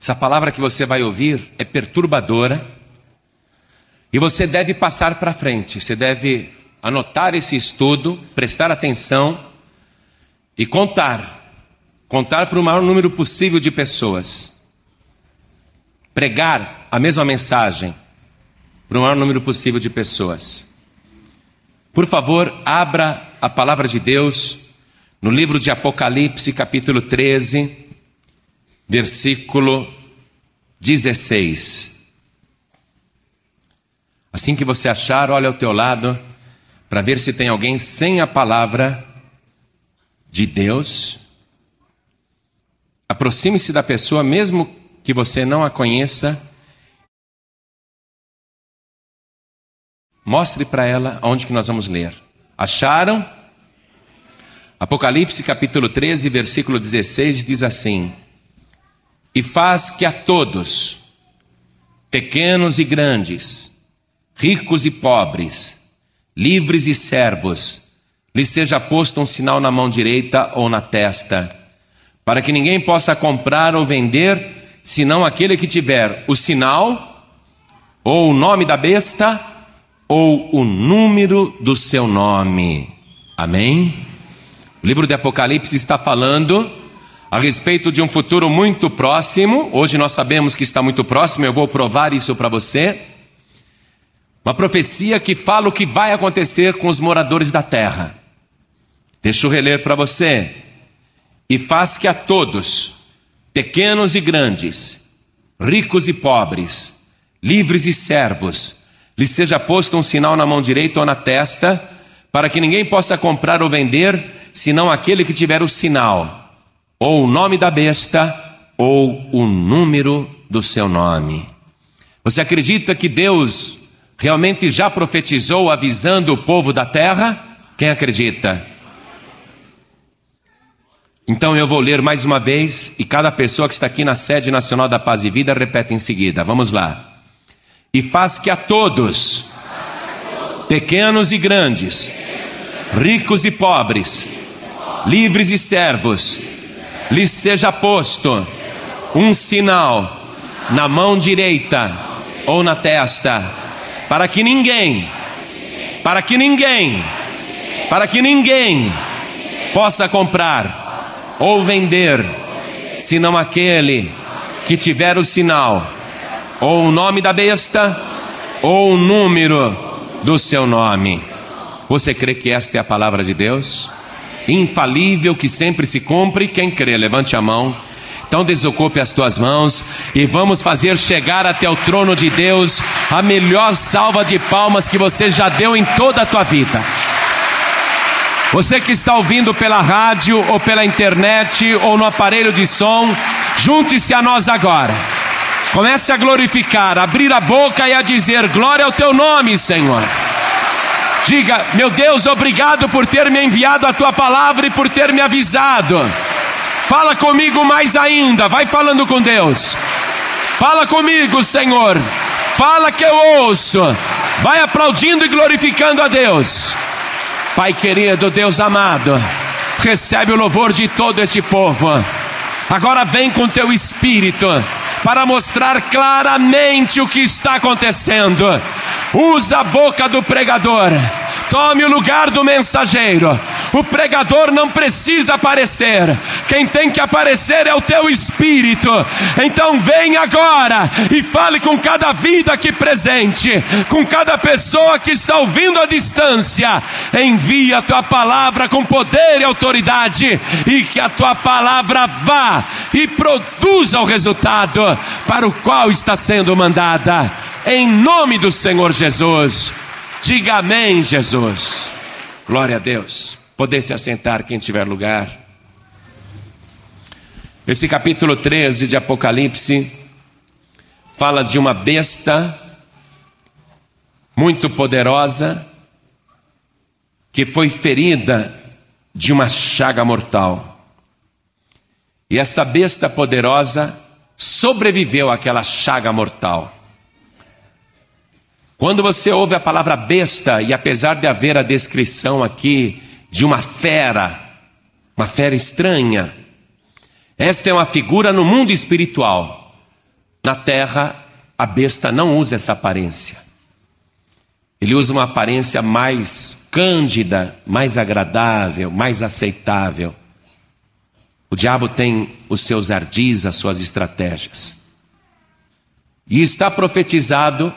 Essa palavra que você vai ouvir é perturbadora e você deve passar para frente. Você deve anotar esse estudo, prestar atenção e contar. Contar para o maior número possível de pessoas. Pregar a mesma mensagem para o maior número possível de pessoas. Por favor, abra a palavra de Deus no livro de Apocalipse, capítulo 13, versículo 16. Assim que você achar, olha ao teu lado para ver se tem alguém sem a palavra de Deus. Aproxime-se da pessoa, mesmo que você não a conheça. Mostre para ela onde que nós vamos ler. Acharam? Apocalipse capítulo 13, versículo 16 diz assim: E faz que a todos, pequenos e grandes, ricos e pobres, livres e servos, lhes seja posto um sinal na mão direita ou na testa, para que ninguém possa comprar ou vender, senão aquele que tiver o sinal, ou o nome da besta, ou o número do seu nome. Amém? O livro de Apocalipse está falando a respeito de um futuro muito próximo. Hoje nós sabemos que está muito próximo, eu vou provar isso para você. Uma profecia que fala o que vai acontecer com os moradores da terra. Deixa eu reler para você. E faz que a todos, pequenos e grandes, ricos e pobres, livres e servos, lhes seja posto um sinal na mão direita ou na testa, para que ninguém possa comprar ou vender, senão aquele que tiver o sinal, ou o nome da besta, ou o número do seu nome. Você acredita que Deus realmente já profetizou avisando o povo da terra? Quem acredita? Então eu vou ler mais uma vez e cada pessoa que está aqui na sede nacional da Paz e Vida repete em seguida. Vamos lá. E faz que a todos, pequenos e grandes, ricos e pobres, livres e servos, lhes seja posto um sinal na mão direita ou na testa para que ninguém, para que ninguém, para que ninguém possa comprar ou vender, senão aquele que tiver o sinal, ou o nome da besta, ou o número do seu nome. Você crê que esta é a palavra de Deus? Infalível que sempre se cumpre? Quem crê, levante a mão. Então desocupe as tuas mãos e vamos fazer chegar até o trono de Deus a melhor salva de palmas que você já deu em toda a tua vida. Você que está ouvindo pela rádio ou pela internet ou no aparelho de som, junte-se a nós agora. Comece a glorificar, abrir a boca e a dizer: Glória ao teu nome, Senhor. Diga, meu Deus, obrigado por ter me enviado a tua palavra e por ter me avisado. Fala comigo mais ainda, vai falando com Deus. Fala comigo, Senhor. Fala que eu ouço. Vai aplaudindo e glorificando a Deus. Pai querido, Deus amado, recebe o louvor de todo este povo. Agora vem com teu espírito para mostrar claramente o que está acontecendo. Usa a boca do pregador Tome o lugar do mensageiro. O pregador não precisa aparecer. Quem tem que aparecer é o teu espírito. Então vem agora e fale com cada vida aqui presente, com cada pessoa que está ouvindo à distância. Envia a tua palavra com poder e autoridade e que a tua palavra vá e produza o resultado para o qual está sendo mandada. Em nome do Senhor Jesus. Diga amém, Jesus. Glória a Deus. Poder se assentar quem tiver lugar. Esse capítulo 13 de Apocalipse fala de uma besta muito poderosa que foi ferida de uma chaga mortal. E esta besta poderosa sobreviveu àquela chaga mortal. Quando você ouve a palavra besta, e apesar de haver a descrição aqui de uma fera, uma fera estranha, esta é uma figura no mundo espiritual na terra, a besta não usa essa aparência. Ele usa uma aparência mais cândida, mais agradável, mais aceitável. O diabo tem os seus ardis, as suas estratégias. E está profetizado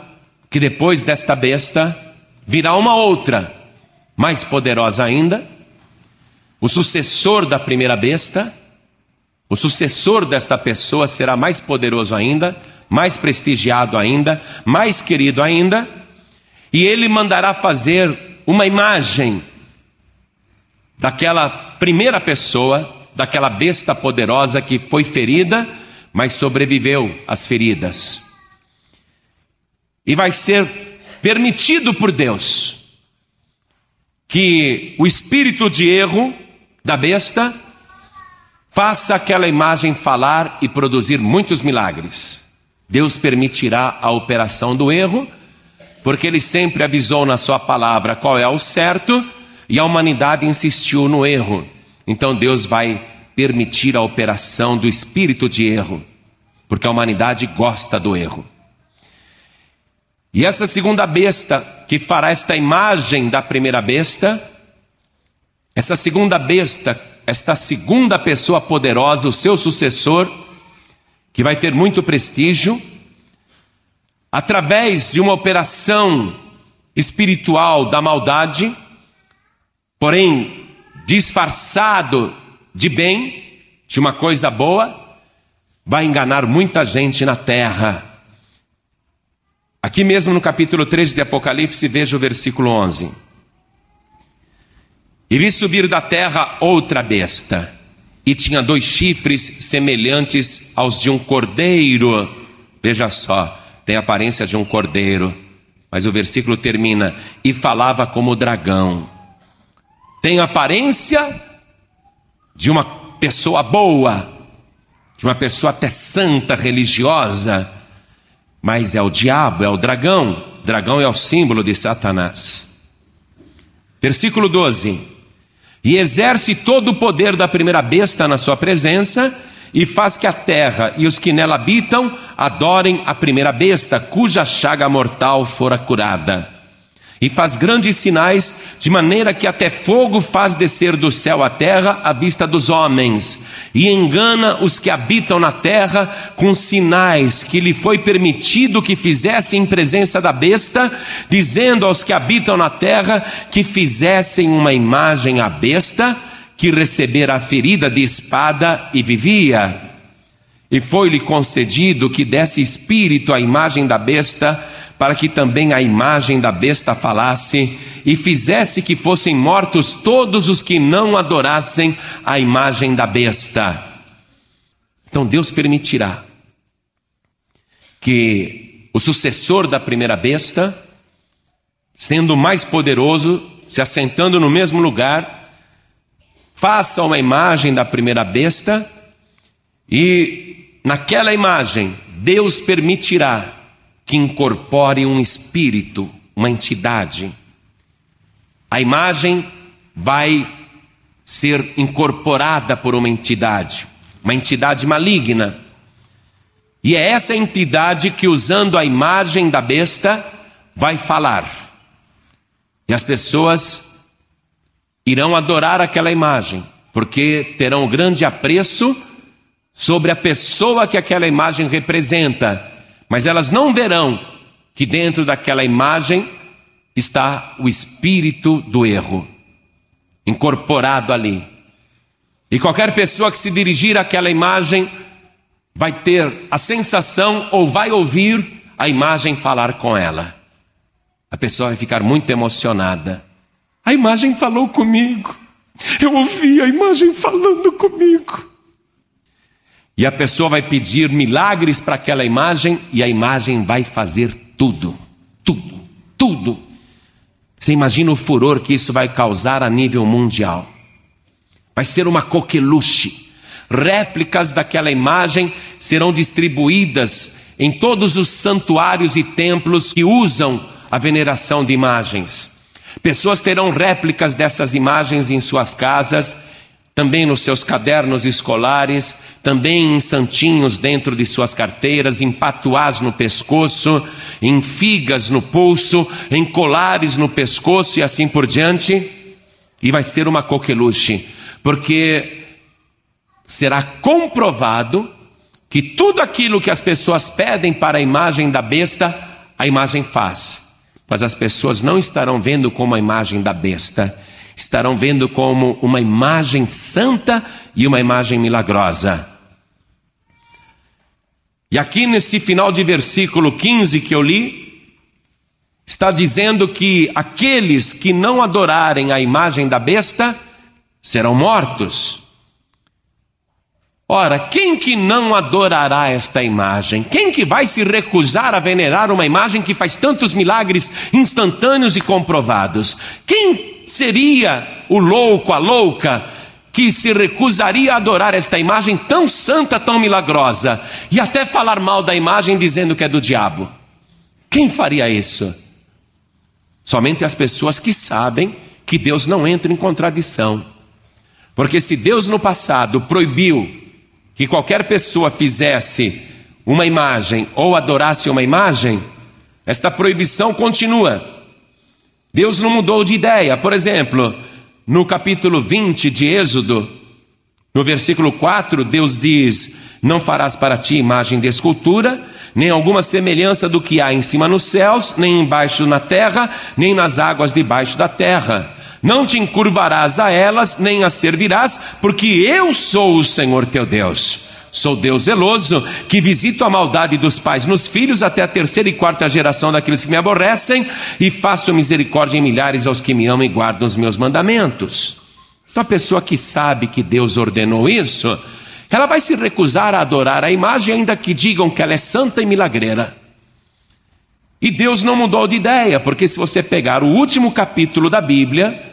que depois desta besta virá uma outra, mais poderosa ainda, o sucessor da primeira besta, o sucessor desta pessoa será mais poderoso ainda, mais prestigiado ainda, mais querido ainda, e ele mandará fazer uma imagem daquela primeira pessoa, daquela besta poderosa que foi ferida, mas sobreviveu às feridas. E vai ser permitido por Deus que o espírito de erro da besta faça aquela imagem falar e produzir muitos milagres. Deus permitirá a operação do erro, porque ele sempre avisou na sua palavra qual é o certo e a humanidade insistiu no erro. Então Deus vai permitir a operação do espírito de erro, porque a humanidade gosta do erro. E essa segunda besta que fará esta imagem da primeira besta, essa segunda besta, esta segunda pessoa poderosa, o seu sucessor, que vai ter muito prestígio, através de uma operação espiritual da maldade, porém disfarçado de bem, de uma coisa boa, vai enganar muita gente na terra Aqui mesmo no capítulo 13 de Apocalipse, veja o versículo 11. E vi subir da terra outra besta, e tinha dois chifres semelhantes aos de um cordeiro. Veja só, tem a aparência de um cordeiro, mas o versículo termina: e falava como dragão. Tem a aparência de uma pessoa boa, de uma pessoa até santa, religiosa mas é o diabo, é o dragão. Dragão é o símbolo de Satanás. Versículo 12: E exerce todo o poder da primeira besta na sua presença, e faz que a terra e os que nela habitam adorem a primeira besta, cuja chaga mortal fora curada e faz grandes sinais, de maneira que até fogo faz descer do céu à terra à vista dos homens, e engana os que habitam na terra com sinais que lhe foi permitido que fizessem em presença da besta, dizendo aos que habitam na terra que fizessem uma imagem à besta, que recebera a ferida de espada e vivia. E foi-lhe concedido que desse espírito à imagem da besta, para que também a imagem da besta falasse e fizesse que fossem mortos todos os que não adorassem a imagem da besta. Então Deus permitirá que o sucessor da primeira besta, sendo mais poderoso, se assentando no mesmo lugar, faça uma imagem da primeira besta e naquela imagem Deus permitirá que incorpore um espírito, uma entidade. A imagem vai ser incorporada por uma entidade, uma entidade maligna. E é essa entidade que, usando a imagem da besta, vai falar. E as pessoas irão adorar aquela imagem, porque terão grande apreço sobre a pessoa que aquela imagem representa mas elas não verão que dentro daquela imagem está o espírito do erro, incorporado ali. E qualquer pessoa que se dirigir àquela imagem vai ter a sensação ou vai ouvir a imagem falar com ela. A pessoa vai ficar muito emocionada. A imagem falou comigo. Eu ouvi a imagem falando comigo. E a pessoa vai pedir milagres para aquela imagem e a imagem vai fazer tudo, tudo, tudo. Você imagina o furor que isso vai causar a nível mundial. Vai ser uma coqueluche. Réplicas daquela imagem serão distribuídas em todos os santuários e templos que usam a veneração de imagens. Pessoas terão réplicas dessas imagens em suas casas também nos seus cadernos escolares, também em santinhos dentro de suas carteiras, em patuás no pescoço, em figas no pulso, em colares no pescoço e assim por diante. E vai ser uma coqueluche, porque será comprovado que tudo aquilo que as pessoas pedem para a imagem da besta, a imagem faz. Mas as pessoas não estarão vendo como a imagem da besta, estarão vendo como uma imagem santa e uma imagem milagrosa. E aqui nesse final de versículo 15 que eu li, está dizendo que aqueles que não adorarem a imagem da besta serão mortos. Ora, quem que não adorará esta imagem? Quem que vai se recusar a venerar uma imagem que faz tantos milagres instantâneos e comprovados? Quem seria o louco, a louca, que se recusaria a adorar esta imagem tão santa, tão milagrosa, e até falar mal da imagem dizendo que é do diabo? Quem faria isso? Somente as pessoas que sabem que Deus não entra em contradição. Porque se Deus no passado proibiu que qualquer pessoa fizesse uma imagem ou adorasse uma imagem, esta proibição continua. Deus não mudou de ideia. Por exemplo, no capítulo 20 de Êxodo, no versículo 4, Deus diz: Não farás para ti imagem de escultura, nem alguma semelhança do que há em cima nos céus, nem embaixo na terra, nem nas águas debaixo da terra. Não te encurvarás a elas, nem as servirás, porque eu sou o Senhor teu Deus. Sou Deus zeloso, que visito a maldade dos pais nos filhos até a terceira e quarta geração daqueles que me aborrecem, e faço misericórdia em milhares aos que me amam e guardam os meus mandamentos. Então, a pessoa que sabe que Deus ordenou isso, ela vai se recusar a adorar a imagem, ainda que digam que ela é santa e milagreira. E Deus não mudou de ideia, porque se você pegar o último capítulo da Bíblia,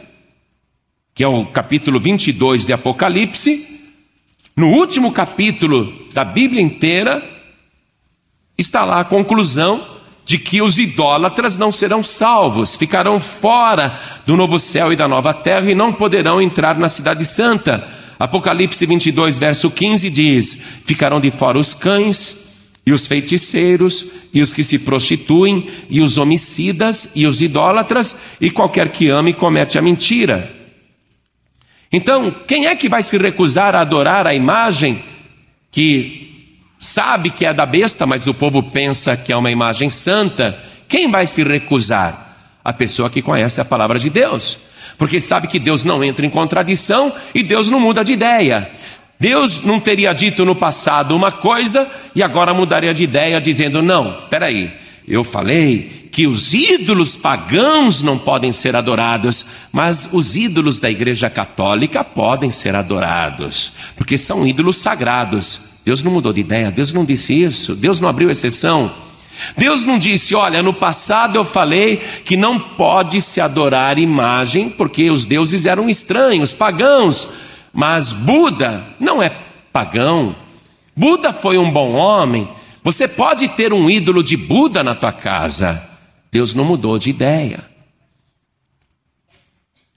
que é o capítulo 22 de Apocalipse, no último capítulo da Bíblia inteira, está lá a conclusão de que os idólatras não serão salvos, ficarão fora do novo céu e da nova terra e não poderão entrar na Cidade Santa. Apocalipse 22, verso 15 diz: Ficarão de fora os cães, e os feiticeiros, e os que se prostituem, e os homicidas, e os idólatras, e qualquer que ame e comete a mentira. Então, quem é que vai se recusar a adorar a imagem que sabe que é da besta, mas o povo pensa que é uma imagem santa? Quem vai se recusar? A pessoa que conhece a palavra de Deus, porque sabe que Deus não entra em contradição e Deus não muda de ideia. Deus não teria dito no passado uma coisa e agora mudaria de ideia, dizendo: não, peraí, eu falei que os ídolos pagãos não podem ser adorados, mas os ídolos da Igreja Católica podem ser adorados, porque são ídolos sagrados. Deus não mudou de ideia, Deus não disse isso, Deus não abriu exceção. Deus não disse, olha, no passado eu falei que não pode se adorar imagem, porque os deuses eram estranhos, pagãos, mas Buda não é pagão. Buda foi um bom homem. Você pode ter um ídolo de Buda na tua casa, Deus não mudou de ideia.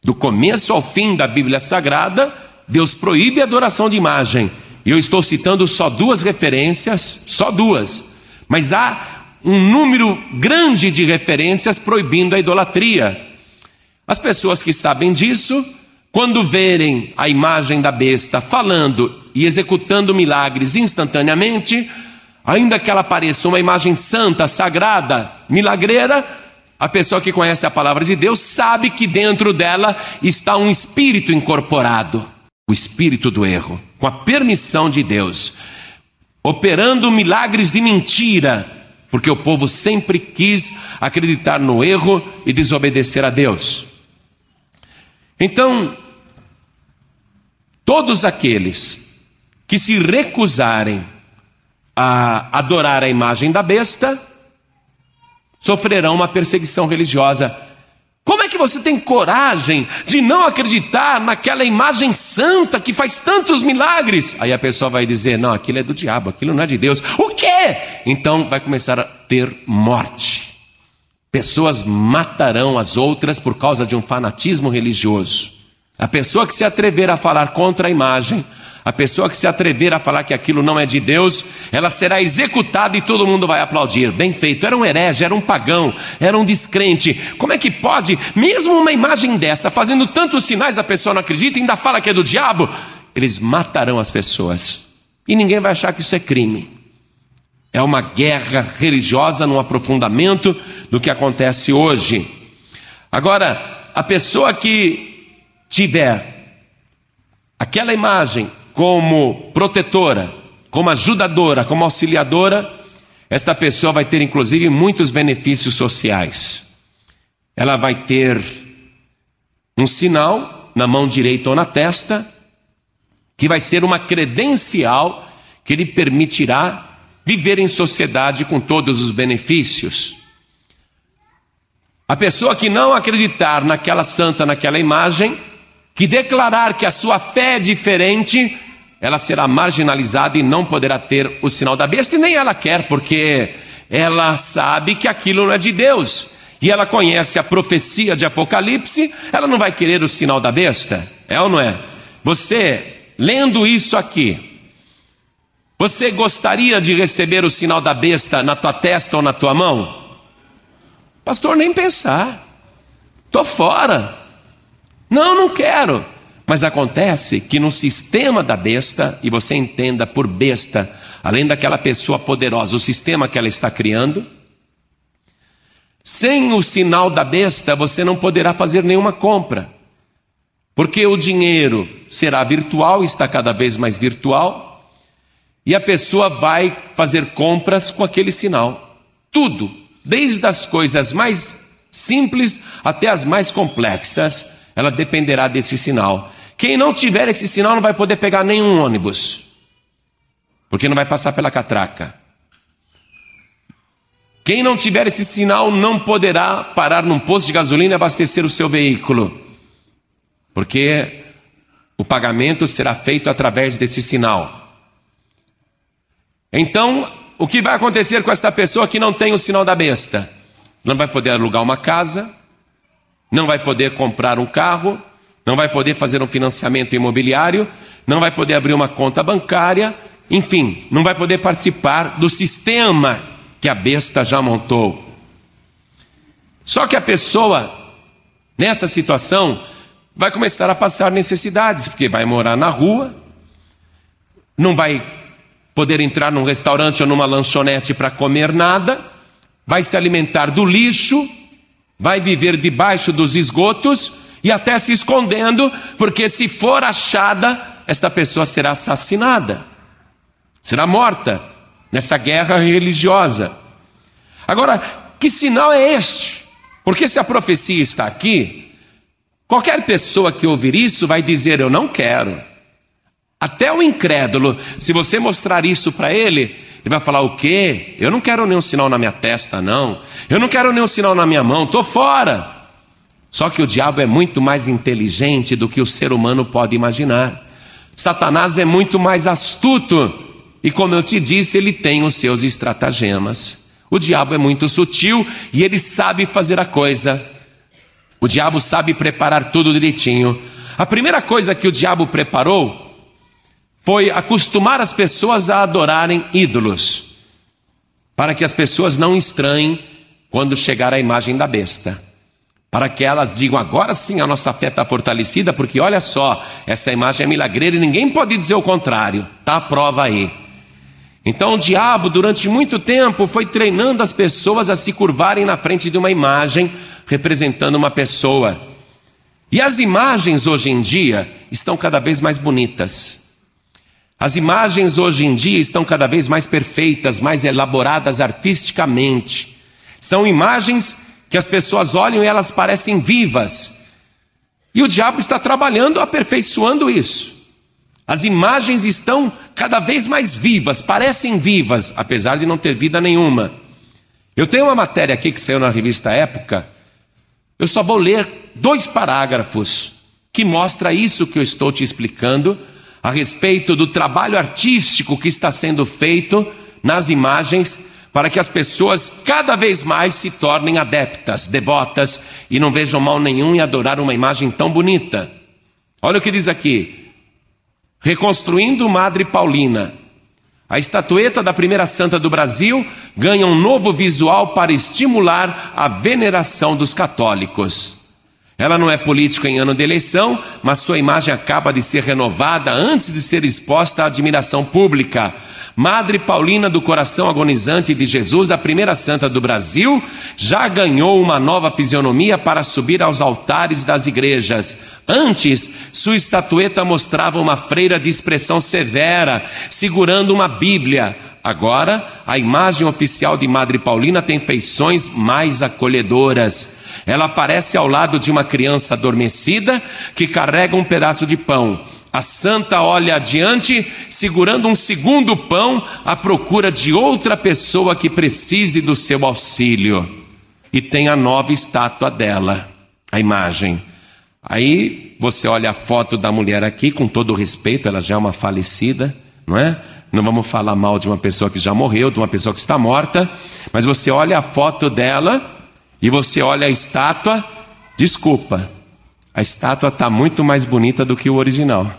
Do começo ao fim da Bíblia Sagrada, Deus proíbe a adoração de imagem. E eu estou citando só duas referências, só duas. Mas há um número grande de referências proibindo a idolatria. As pessoas que sabem disso, quando verem a imagem da besta falando e executando milagres instantaneamente, ainda que ela pareça uma imagem santa, sagrada, milagreira, a pessoa que conhece a palavra de Deus sabe que dentro dela está um espírito incorporado, o espírito do erro, com a permissão de Deus, operando milagres de mentira, porque o povo sempre quis acreditar no erro e desobedecer a Deus. Então, todos aqueles que se recusarem a adorar a imagem da besta, sofrerão uma perseguição religiosa. Como é que você tem coragem de não acreditar naquela imagem santa que faz tantos milagres? Aí a pessoa vai dizer: não, aquilo é do diabo, aquilo não é de Deus. O quê? Então vai começar a ter morte. Pessoas matarão as outras por causa de um fanatismo religioso. A pessoa que se atrever a falar contra a imagem, a pessoa que se atrever a falar que aquilo não é de Deus, ela será executada e todo mundo vai aplaudir. Bem feito, era um herege, era um pagão, era um descrente. Como é que pode, mesmo uma imagem dessa, fazendo tantos sinais, a pessoa não acredita e ainda fala que é do diabo? Eles matarão as pessoas. E ninguém vai achar que isso é crime. É uma guerra religiosa no aprofundamento do que acontece hoje. Agora, a pessoa que tiver aquela imagem como protetora, como ajudadora, como auxiliadora, esta pessoa vai ter inclusive muitos benefícios sociais. Ela vai ter um sinal na mão direita ou na testa, que vai ser uma credencial que lhe permitirá viver em sociedade com todos os benefícios. A pessoa que não acreditar naquela santa, naquela imagem, que declarar que a sua fé é diferente, ela será marginalizada e não poderá ter o sinal da besta, e nem ela quer, porque ela sabe que aquilo não é de Deus. E ela conhece a profecia de Apocalipse, ela não vai querer o sinal da besta, é ou não é? Você, lendo isso aqui, você gostaria de receber o sinal da besta na tua testa ou na tua mão? Pastor, nem pensar, estou fora. Não, não quero. Mas acontece que no sistema da besta, e você entenda por besta, além daquela pessoa poderosa, o sistema que ela está criando, sem o sinal da besta, você não poderá fazer nenhuma compra. Porque o dinheiro será virtual, está cada vez mais virtual, e a pessoa vai fazer compras com aquele sinal. Tudo, desde as coisas mais simples até as mais complexas, ela dependerá desse sinal. Quem não tiver esse sinal não vai poder pegar nenhum ônibus, porque não vai passar pela catraca. Quem não tiver esse sinal não poderá parar num posto de gasolina e abastecer o seu veículo, porque o pagamento será feito através desse sinal. Então, o que vai acontecer com esta pessoa que não tem o sinal da besta? Não vai poder alugar uma casa, não vai poder comprar um carro, não vai poder fazer um financiamento imobiliário, não vai poder abrir uma conta bancária, enfim, não vai poder participar do sistema que a besta já montou. Só que a pessoa, nessa situação, vai começar a passar necessidades, porque vai morar na rua, não vai poder entrar num restaurante ou numa lanchonete para comer nada, vai se alimentar do lixo, vai viver debaixo dos esgotos e até se escondendo, porque se for achada, esta pessoa será assassinada, será morta nessa guerra religiosa. Agora, que sinal é este? Porque se a profecia está aqui, qualquer pessoa que ouvir isso vai dizer: Eu não quero. Até o incrédulo, se você mostrar isso para ele, ele vai falar: O quê? Eu não quero nenhum sinal na minha testa, não. Eu não quero nenhum sinal na minha mão, estou fora. Só que o diabo é muito mais inteligente do que o ser humano pode imaginar. Satanás é muito mais astuto e, como eu te disse, ele tem os seus estratagemas. O diabo é muito sutil e ele sabe fazer a coisa. O diabo sabe preparar tudo direitinho. A primeira coisa que o diabo preparou foi acostumar as pessoas a adorarem ídolos, para que as pessoas não estranhem quando chegar a imagem da besta para que elas digam: agora sim a nossa fé está fortalecida, porque olha só, essa imagem é milagreira e ninguém pode dizer o contrário, está a prova aí. Então o diabo, durante muito tempo, foi treinando as pessoas a se curvarem na frente de uma imagem representando uma pessoa. E as imagens hoje em dia estão cada vez mais bonitas. As imagens hoje em dia estão cada vez mais perfeitas, mais elaboradas artisticamente. São imagens que as pessoas olham e elas parecem vivas. E o diabo está trabalhando, aperfeiçoando isso. As imagens estão cada vez mais vivas, parecem vivas, apesar de não ter vida nenhuma. Eu tenho uma matéria aqui que saiu na revista Época. Eu só vou ler dois parágrafos que mostra isso que eu estou te explicando a respeito do trabalho artístico que está sendo feito nas imagens para que as pessoas cada vez mais se tornem adeptas, devotas e não vejam mal nenhum em adorar uma imagem tão bonita. Olha o que diz aqui: reconstruindo Madre Paulina. A estatueta da primeira santa do Brasil ganha um novo visual para estimular a veneração dos católicos. Ela não é política em ano de eleição, mas sua imagem acaba de ser renovada antes de ser exposta à admiração pública. Madre Paulina do Coração Agonizante de Jesus, a primeira santa do Brasil, já ganhou uma nova fisionomia para subir aos altares das igrejas. Antes, sua estatueta mostrava uma freira de expressão severa, segurando uma Bíblia. Agora, a imagem oficial de Madre Paulina tem feições mais acolhedoras. Ela aparece ao lado de uma criança adormecida que carrega um pedaço de pão. A santa olha adiante, segurando um segundo pão, à procura de outra pessoa que precise do seu auxílio. E tem a nova estátua dela, a imagem. Aí você olha a foto da mulher aqui, com todo o respeito, ela já é uma falecida, não é? Não vamos falar mal de uma pessoa que já morreu, de uma pessoa que está morta, mas você olha a foto dela e você olha a estátua, desculpa, a estátua está muito mais bonita do que o original.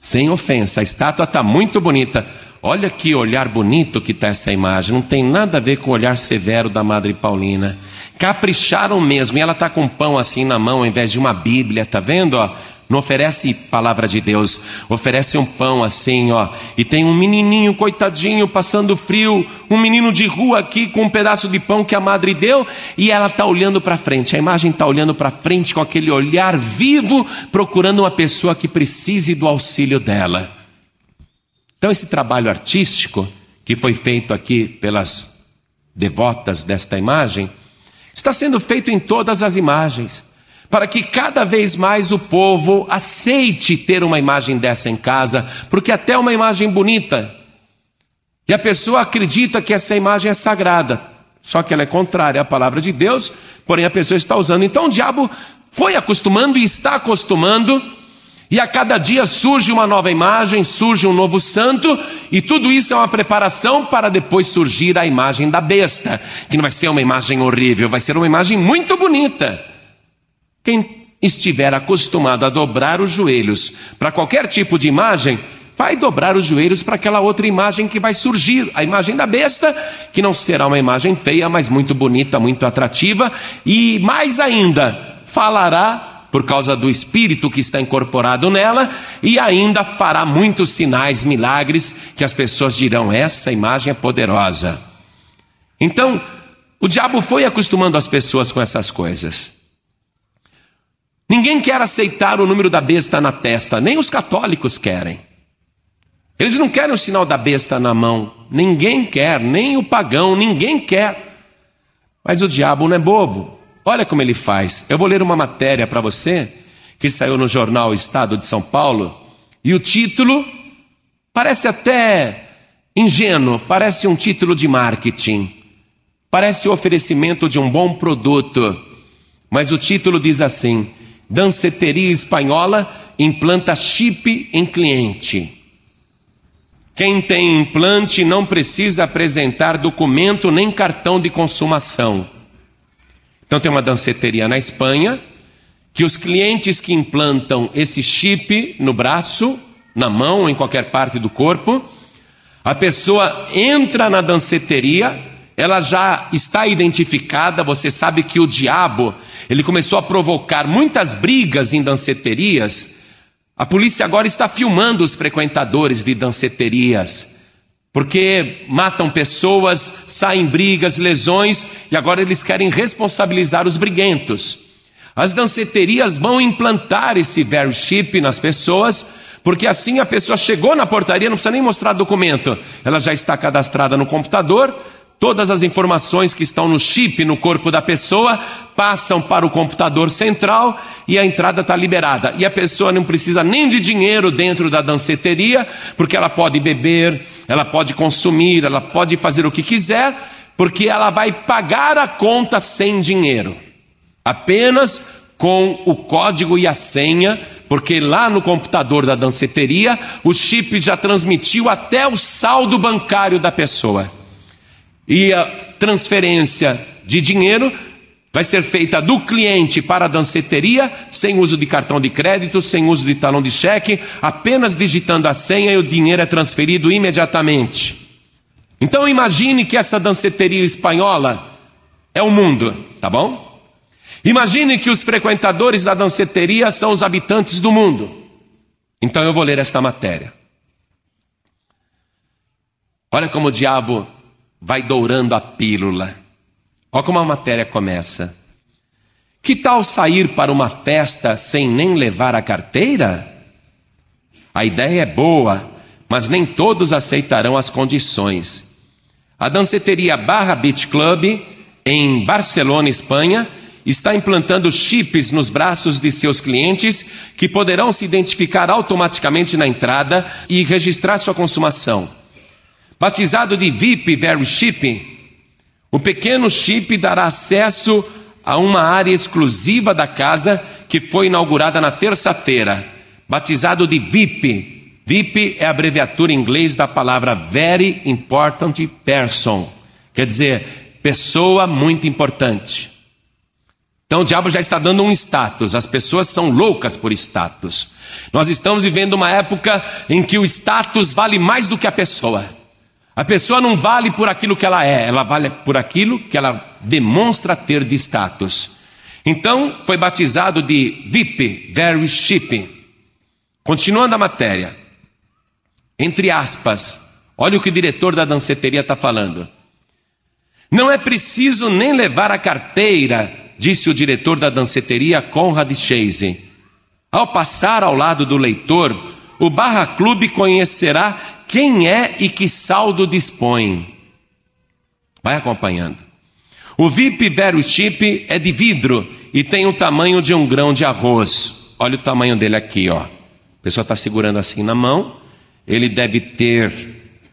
Sem ofensa, a estátua está muito bonita. Olha que olhar bonito que está essa imagem. Não tem nada a ver com o olhar severo da Madre Paulina. Capricharam mesmo. E ela está com pão assim na mão, ao invés de uma Bíblia. Tá vendo? Ó? Não oferece palavra de Deus, oferece um pão assim, ó. E tem um menininho, coitadinho, passando frio, um menino de rua aqui com um pedaço de pão que a madre deu, e ela está olhando para frente. A imagem está olhando para frente com aquele olhar vivo, procurando uma pessoa que precise do auxílio dela. Então, esse trabalho artístico que foi feito aqui pelas devotas desta imagem, está sendo feito em todas as imagens para que cada vez mais o povo aceite ter uma imagem dessa em casa, porque até uma imagem bonita. E a pessoa acredita que essa imagem é sagrada, só que ela é contrária à palavra de Deus, porém a pessoa está usando. Então o diabo foi acostumando e está acostumando, e a cada dia surge uma nova imagem, surge um novo santo, e tudo isso é uma preparação para depois surgir a imagem da besta, que não vai ser uma imagem horrível, vai ser uma imagem muito bonita. Quem estiver acostumado a dobrar os joelhos para qualquer tipo de imagem, vai dobrar os joelhos para aquela outra imagem que vai surgir, a imagem da besta, que não será uma imagem feia, mas muito bonita, muito atrativa, e mais ainda, falará por causa do espírito que está incorporado nela, e ainda fará muitos sinais, milagres, que as pessoas dirão: essa imagem é poderosa. Então, o diabo foi acostumando as pessoas com essas coisas. Ninguém quer aceitar o número da besta na testa, nem os católicos querem. Eles não querem o sinal da besta na mão, ninguém quer, nem o pagão, ninguém quer. Mas o diabo não é bobo. Olha como ele faz. Eu vou ler uma matéria para você que saiu no jornal Estado de São Paulo, e o título parece até ingênuo, parece um título de marketing, parece o oferecimento de um bom produto, mas o título diz assim: Danceteria espanhola implanta chip em cliente. Quem tem implante não precisa apresentar documento nem cartão de consumação. Então tem uma danceteria na Espanha que os clientes que implantam esse chip no braço, na mão ou em qualquer parte do corpo, a pessoa entra na danceteria, ela já está identificada, você sabe que o diabo ele começou a provocar muitas brigas em danceterias. A polícia agora está filmando os frequentadores de danceterias, porque matam pessoas, saem brigas, lesões, e agora eles querem responsabilizar os briguentos. As danceterias vão implantar esse very chip nas pessoas, porque assim a pessoa chegou na portaria, não precisa nem mostrar documento, ela já está cadastrada no computador, Todas as informações que estão no chip no corpo da pessoa passam para o computador central e a entrada está liberada. E a pessoa não precisa nem de dinheiro dentro da danceteria, porque ela pode beber, ela pode consumir, ela pode fazer o que quiser, porque ela vai pagar a conta sem dinheiro, apenas com o código e a senha, porque lá no computador da danceteria o chip já transmitiu até o saldo bancário da pessoa e a transferência de dinheiro vai ser feita do cliente para a danceteria, sem uso de cartão de crédito, sem uso de talão de cheque, apenas digitando a senha e o dinheiro é transferido imediatamente. Então imagine que essa danceteria espanhola é o mundo, tá bom? Imagine que os frequentadores da danceteria são os habitantes do mundo. Então eu vou ler esta matéria. Olha como o diabo vai dourando a pílula. Olha como a matéria começa. Que tal sair para uma festa sem nem levar a carteira? A ideia é boa, mas nem todos aceitarão as condições. A danceteria Barra Beach Club, em Barcelona, Espanha, está implantando chips nos braços de seus clientes que poderão se identificar automaticamente na entrada e registrar sua consumação. Batizado de VIP Very Chip, o pequeno chip dará acesso a uma área exclusiva da casa que foi inaugurada na terça-feira, batizado de VIP. VIP é a abreviatura em inglês da palavra Very Important Person, quer dizer, pessoa muito importante. Então o diabo já está dando um status, as pessoas são loucas por status. Nós estamos vivendo uma época em que o status vale mais do que a pessoa. A pessoa não vale por aquilo que ela é, ela vale por aquilo que ela demonstra ter de status. Então, foi batizado de VIP, very ship. Continuando a matéria, entre aspas, olha o que o diretor da danceteria está falando. Não é preciso nem levar a carteira, disse o diretor da danceteria Conrad Chase. Ao passar ao lado do leitor, o Barra Clube conhecerá quem é e que saldo dispõe. Vai acompanhando. O VIP Vero Chip é de vidro e tem o tamanho de um grão de arroz. Olha o tamanho dele aqui, ó. A pessoa está segurando assim na mão. Ele deve ter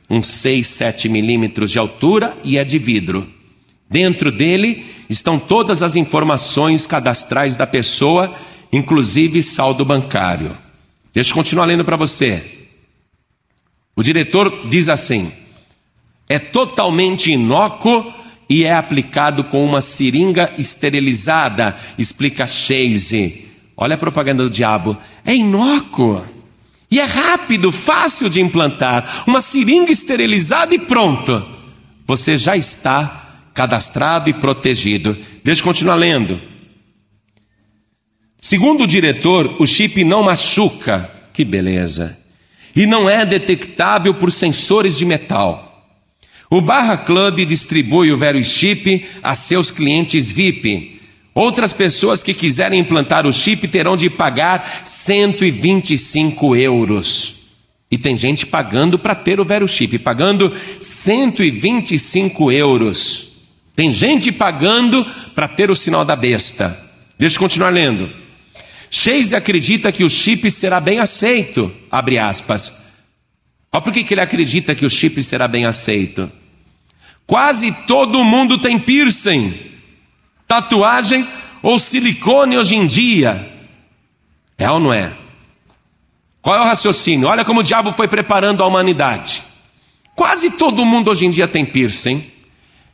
uns 6, 7 milímetros de altura e é de vidro. Dentro dele estão todas as informações cadastrais da pessoa, inclusive saldo bancário. Deixa eu continuar lendo para você. O diretor diz assim: é totalmente inócuo e é aplicado com uma seringa esterilizada, explica Chase. Olha a propaganda do diabo. É inócuo. E é rápido, fácil de implantar. Uma seringa esterilizada e pronto. Você já está cadastrado e protegido. Deixa eu continuar lendo. Segundo o diretor, o chip não machuca. Que beleza e não é detectável por sensores de metal. O Barra Club distribui o Vero Chip a seus clientes VIP. Outras pessoas que quiserem implantar o chip terão de pagar 125 euros. E tem gente pagando para ter o Vero Chip, pagando 125 euros. Tem gente pagando para ter o sinal da besta. Deixa eu continuar lendo. Chase acredita que o chip será bem aceito, abre aspas. Olha por que ele acredita que o chip será bem aceito. Quase todo mundo tem piercing, tatuagem ou silicone hoje em dia. É ou não é? Qual é o raciocínio? Olha como o diabo foi preparando a humanidade. Quase todo mundo hoje em dia tem piercing.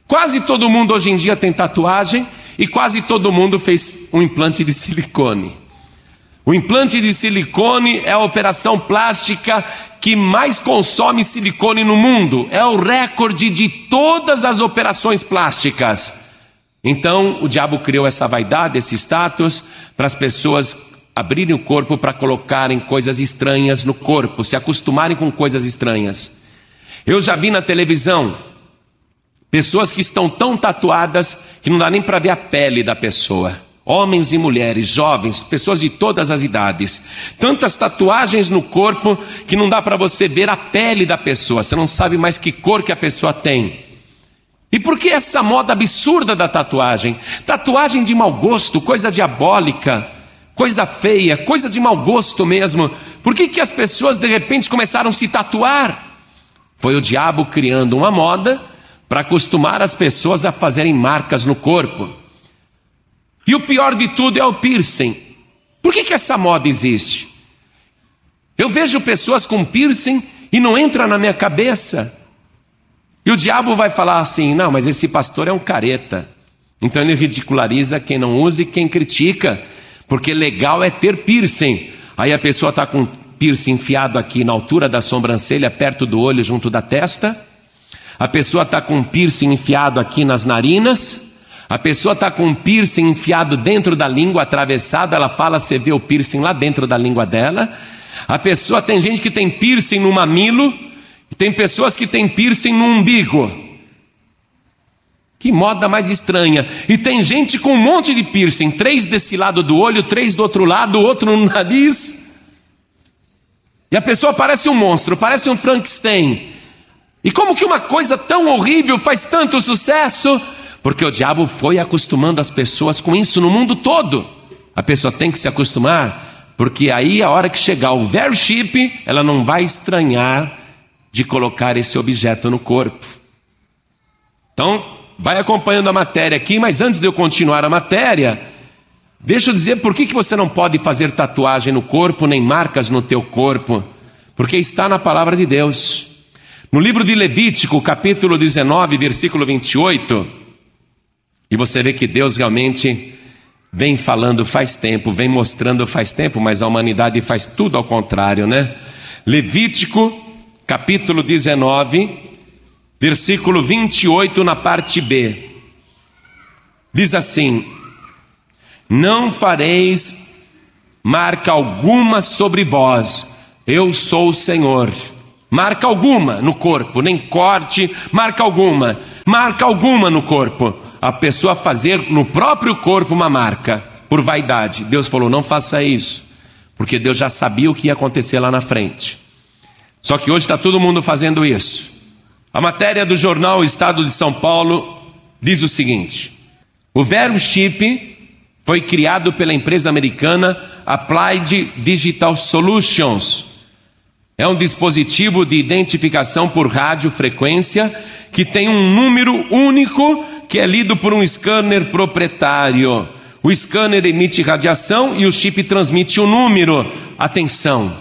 Quase todo mundo hoje em dia tem tatuagem. E quase todo mundo fez um implante de silicone. O implante de silicone é a operação plástica que mais consome silicone no mundo. É o recorde de todas as operações plásticas. Então, o diabo criou essa vaidade, esse status, para as pessoas abrirem o corpo para colocarem coisas estranhas no corpo, se acostumarem com coisas estranhas. Eu já vi na televisão pessoas que estão tão tatuadas que não dá nem para ver a pele da pessoa. Homens e mulheres, jovens, pessoas de todas as idades. Tantas tatuagens no corpo que não dá para você ver a pele da pessoa, você não sabe mais que cor que a pessoa tem. E por que essa moda absurda da tatuagem? Tatuagem de mau gosto, coisa diabólica, coisa feia, coisa de mau gosto mesmo. Por que, que as pessoas de repente começaram a se tatuar? Foi o diabo criando uma moda para acostumar as pessoas a fazerem marcas no corpo. E o pior de tudo é o piercing. Por que, que essa moda existe? Eu vejo pessoas com piercing e não entra na minha cabeça. E o diabo vai falar assim: não, mas esse pastor é um careta. Então ele ridiculariza quem não usa e quem critica, porque legal é ter piercing. Aí a pessoa está com piercing enfiado aqui na altura da sobrancelha, perto do olho, junto da testa. A pessoa está com piercing enfiado aqui nas narinas. A pessoa está com piercing enfiado dentro da língua, atravessado. Ela fala, você vê o piercing lá dentro da língua dela. A pessoa tem gente que tem piercing no mamilo. E tem pessoas que têm piercing no umbigo. Que moda mais estranha. E tem gente com um monte de piercing, três desse lado do olho, três do outro lado, outro no nariz. E a pessoa parece um monstro, parece um Frankenstein. E como que uma coisa tão horrível faz tanto sucesso? Porque o diabo foi acostumando as pessoas com isso no mundo todo. A pessoa tem que se acostumar, porque aí a hora que chegar o very chip, ela não vai estranhar de colocar esse objeto no corpo. Então, Vai acompanhando a matéria aqui, mas antes de eu continuar a matéria, deixa eu dizer por que, que você não pode fazer tatuagem no corpo, nem marcas no teu corpo, porque está na palavra de Deus. No livro de Levítico, capítulo 19, versículo 28, e você vê que Deus realmente vem falando faz tempo, vem mostrando faz tempo, mas a humanidade faz tudo ao contrário, né? Levítico, capítulo 19, versículo 28, na parte B. Diz assim: Não fareis marca alguma sobre vós, eu sou o Senhor. Marca alguma no corpo, nem corte, marca alguma, marca alguma no corpo. A pessoa fazer no próprio corpo uma marca, por vaidade. Deus falou: não faça isso, porque Deus já sabia o que ia acontecer lá na frente. Só que hoje está todo mundo fazendo isso. A matéria do jornal Estado de São Paulo diz o seguinte: o Vero Chip foi criado pela empresa americana Applied Digital Solutions. É um dispositivo de identificação por radiofrequência que tem um número único que é lido por um scanner proprietário. O scanner emite radiação e o chip transmite o um número. Atenção,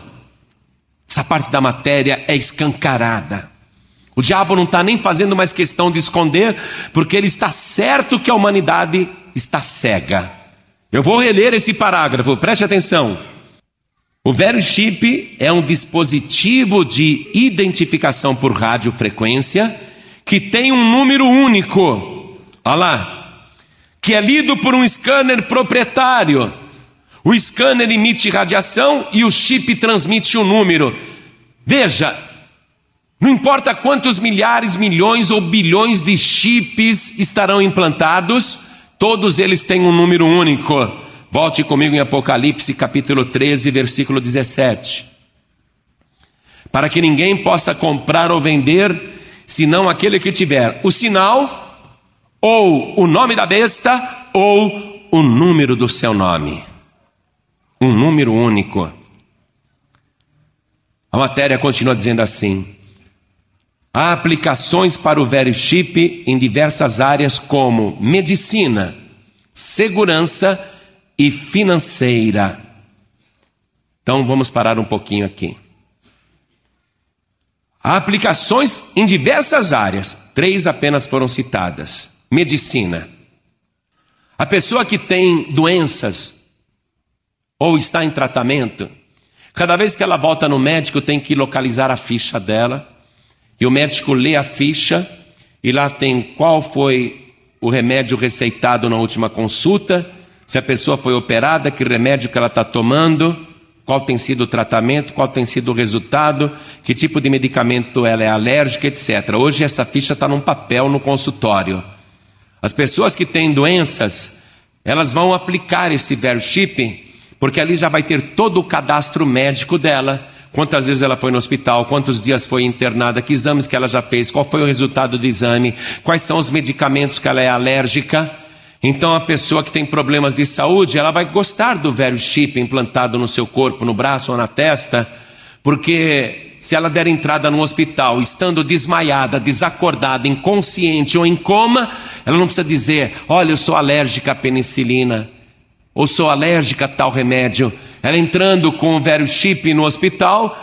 essa parte da matéria é escancarada. O diabo não está nem fazendo mais questão de esconder, porque ele está certo que a humanidade está cega. Eu vou reler esse parágrafo, preste atenção. O Vero Chip é um dispositivo de identificação por radiofrequência que tem um número único. Olha lá. Que é lido por um scanner proprietário. O scanner emite radiação e o chip transmite o um número. Veja, não importa quantos milhares, milhões ou bilhões de chips estarão implantados, todos eles têm um número único. Volte comigo em Apocalipse capítulo 13, versículo 17. Para que ninguém possa comprar ou vender, senão aquele que tiver o sinal, ou o nome da besta, ou o número do seu nome. Um número único. A matéria continua dizendo assim: Há aplicações para o VeriChip em diversas áreas como medicina, segurança e financeira. Então vamos parar um pouquinho aqui. Há aplicações em diversas áreas, três apenas foram citadas: medicina. A pessoa que tem doenças ou está em tratamento, cada vez que ela volta no médico, tem que localizar a ficha dela e o médico lê a ficha e lá tem qual foi o remédio receitado na última consulta, se a pessoa foi operada, que remédio que ela está tomando, qual tem sido o tratamento, qual tem sido o resultado, que tipo de medicamento ela é alérgica, etc. Hoje essa ficha está num papel no consultório. As pessoas que têm doenças, elas vão aplicar esse Verchip, porque ali já vai ter todo o cadastro médico dela Quantas vezes ela foi no hospital, quantos dias foi internada, que exames que ela já fez, qual foi o resultado do exame, quais são os medicamentos que ela é alérgica. Então a pessoa que tem problemas de saúde, ela vai gostar do velho chip implantado no seu corpo, no braço ou na testa, porque se ela der entrada no hospital estando desmaiada, desacordada, inconsciente ou em coma, ela não precisa dizer: "Olha, eu sou alérgica à penicilina" ou sou alérgica a tal remédio. Ela entrando com o velho chip no hospital,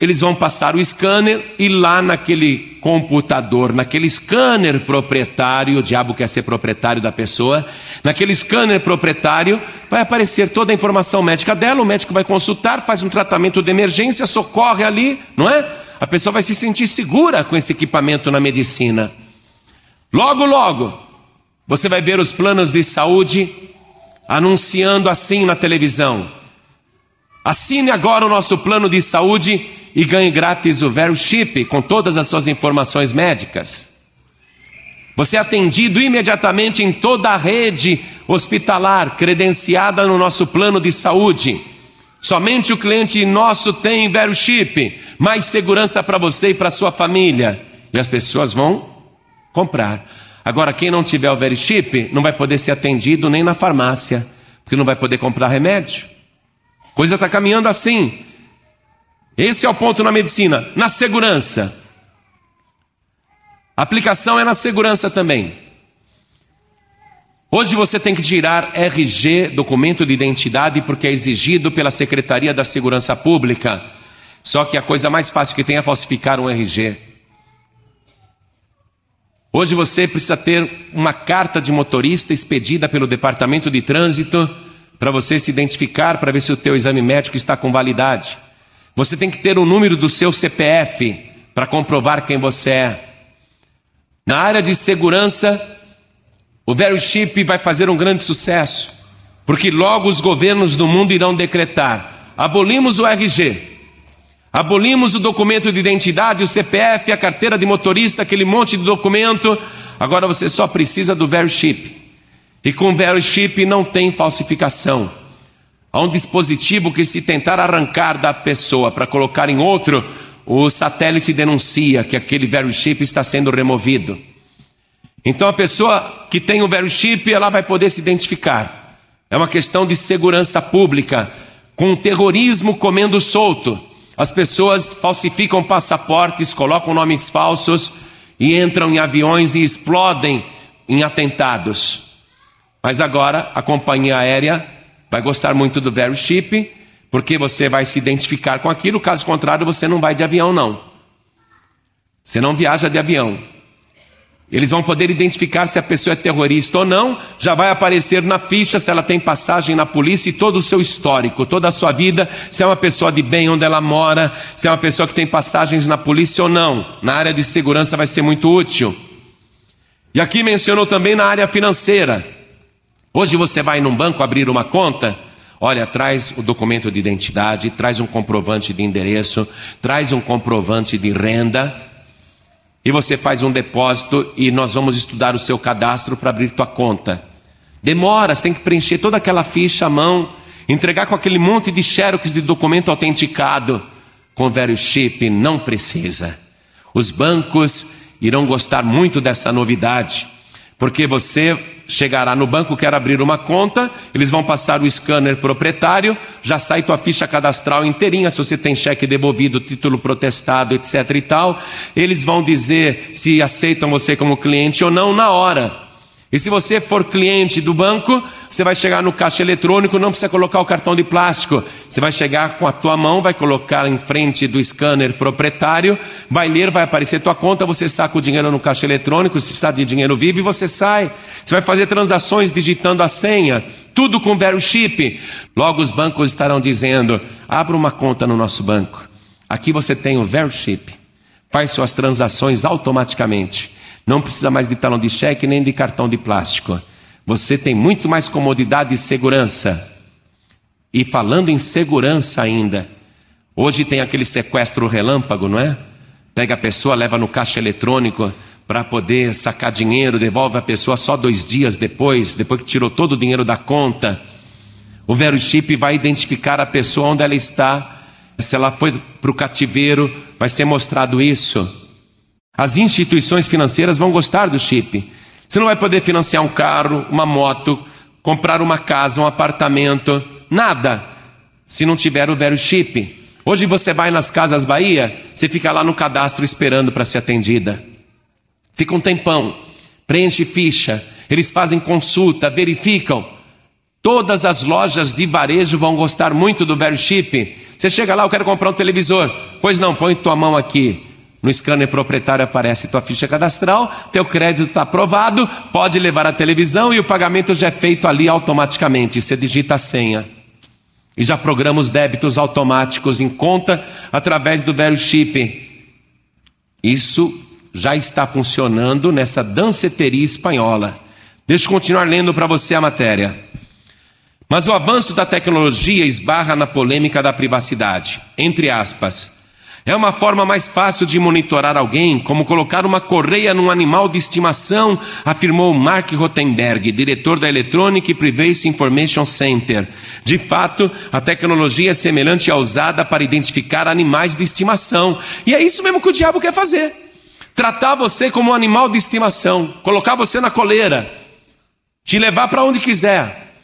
eles vão passar o scanner e lá naquele computador, naquele scanner proprietário, o diabo quer ser proprietário da pessoa, naquele scanner proprietário vai aparecer toda a informação médica dela, o médico vai consultar, faz um tratamento de emergência, socorre ali, não é? A pessoa vai se sentir segura com esse equipamento na medicina. Logo, logo, você vai ver os planos de saúde anunciando assim na televisão. Assine agora o nosso plano de saúde e ganhe grátis o Very Chip com todas as suas informações médicas. Você é atendido imediatamente em toda a rede hospitalar credenciada no nosso plano de saúde. Somente o cliente nosso tem Very Chip, mais segurança para você e para sua família. E as pessoas vão comprar. Agora, quem não tiver o Very Chip não vai poder ser atendido nem na farmácia, porque não vai poder comprar remédio. Coisa está caminhando assim. Esse é o ponto na medicina, na segurança. A aplicação é na segurança também. Hoje você tem que tirar RG, documento de identidade, porque é exigido pela Secretaria da Segurança Pública. Só que a coisa mais fácil que tem é falsificar um RG. Hoje você precisa ter uma carta de motorista expedida pelo Departamento de Trânsito para você se identificar, para ver se o teu exame médico está com validade. Você tem que ter o número do seu CPF para comprovar quem você é. Na área de segurança, o Very Chip vai fazer um grande sucesso, porque logo os governos do mundo irão decretar: abolimos o RG, abolimos o documento de identidade, o CPF, a carteira de motorista, aquele monte de documento. Agora você só precisa do Very Chip. E com o Very Chip não tem falsificação. Há um dispositivo que, se tentar arrancar da pessoa para colocar em outro, o satélite denuncia que aquele very chip está sendo removido. Então a pessoa que tem o very chip, ela vai poder se identificar. É uma questão de segurança pública, com o terrorismo comendo solto. As pessoas falsificam passaportes, colocam nomes falsos e entram em aviões e explodem em atentados. Mas agora a companhia aérea vai gostar muito do very chip, porque você vai se identificar com aquilo, caso contrário, você não vai de avião, não. Você não viaja de avião. Eles vão poder identificar se a pessoa é terrorista ou não, já vai aparecer na ficha se ela tem passagem na polícia e todo o seu histórico, toda a sua vida, se é uma pessoa de bem onde ela mora, se é uma pessoa que tem passagens na polícia ou não. Na área de segurança vai ser muito útil. E aqui mencionou também na área financeira. Hoje você vai num banco abrir uma conta, olha, traz o documento de identidade, traz um comprovante de endereço, traz um comprovante de renda, e você faz um depósito e nós vamos estudar o seu cadastro para abrir tua conta. Demora, você tem que preencher toda aquela ficha à mão, entregar com aquele monte de xerox de documento autenticado. Com velho chip não precisa. Os bancos irão gostar muito dessa novidade, porque você chegará no banco, quer abrir uma conta, eles vão passar o scanner proprietário, já sai tua ficha cadastral inteirinha, se você tem cheque devolvido, título protestado, etc e tal. Eles vão dizer se aceitam você como cliente ou não na hora. E se você for cliente do banco, você vai chegar no caixa eletrônico, não precisa colocar o cartão de plástico. Você vai chegar com a tua mão, vai colocar em frente do scanner proprietário, vai ler, vai aparecer tua conta, você saca o dinheiro no caixa eletrônico, se precisar de dinheiro vivo, você sai. Você vai fazer transações digitando a senha, tudo com Vero Chip. Logo os bancos estarão dizendo: abra uma conta no nosso banco. Aqui você tem o Vero Chip. Faz suas transações automaticamente. Não precisa mais de talão de cheque nem de cartão de plástico. Você tem muito mais comodidade e segurança. E falando em segurança ainda, hoje tem aquele sequestro relâmpago, não é? Pega a pessoa, leva no caixa eletrônico para poder sacar dinheiro, devolve a pessoa só dois dias depois, depois que tirou todo o dinheiro da conta. O Vero Chip vai identificar a pessoa onde ela está. Se ela foi para o cativeiro, vai ser mostrado isso. As instituições financeiras vão gostar do chip. Você não vai poder financiar um carro, uma moto, comprar uma casa, um apartamento, nada, se não tiver o velho chip. Hoje você vai nas Casas Bahia, você fica lá no cadastro esperando para ser atendida. Fica um tempão, preenche ficha, eles fazem consulta, verificam. Todas as lojas de varejo vão gostar muito do velho chip. Você chega lá, eu quero comprar um televisor. Pois não, põe tua mão aqui. No scanner proprietário aparece tua ficha cadastral, teu crédito está aprovado, pode levar a televisão e o pagamento já é feito ali automaticamente. Você digita a senha. E já programa os débitos automáticos em conta através do velho chip. Isso já está funcionando nessa danceteria espanhola. Deixa eu continuar lendo para você a matéria. Mas o avanço da tecnologia esbarra na polêmica da privacidade. Entre aspas. É uma forma mais fácil de monitorar alguém, como colocar uma correia num animal de estimação, afirmou Mark Rottenberg, diretor da Electronic Privacy Information Center. De fato, a tecnologia é semelhante à usada para identificar animais de estimação. E é isso mesmo que o diabo quer fazer. Tratar você como um animal de estimação, colocar você na coleira, te levar para onde quiser.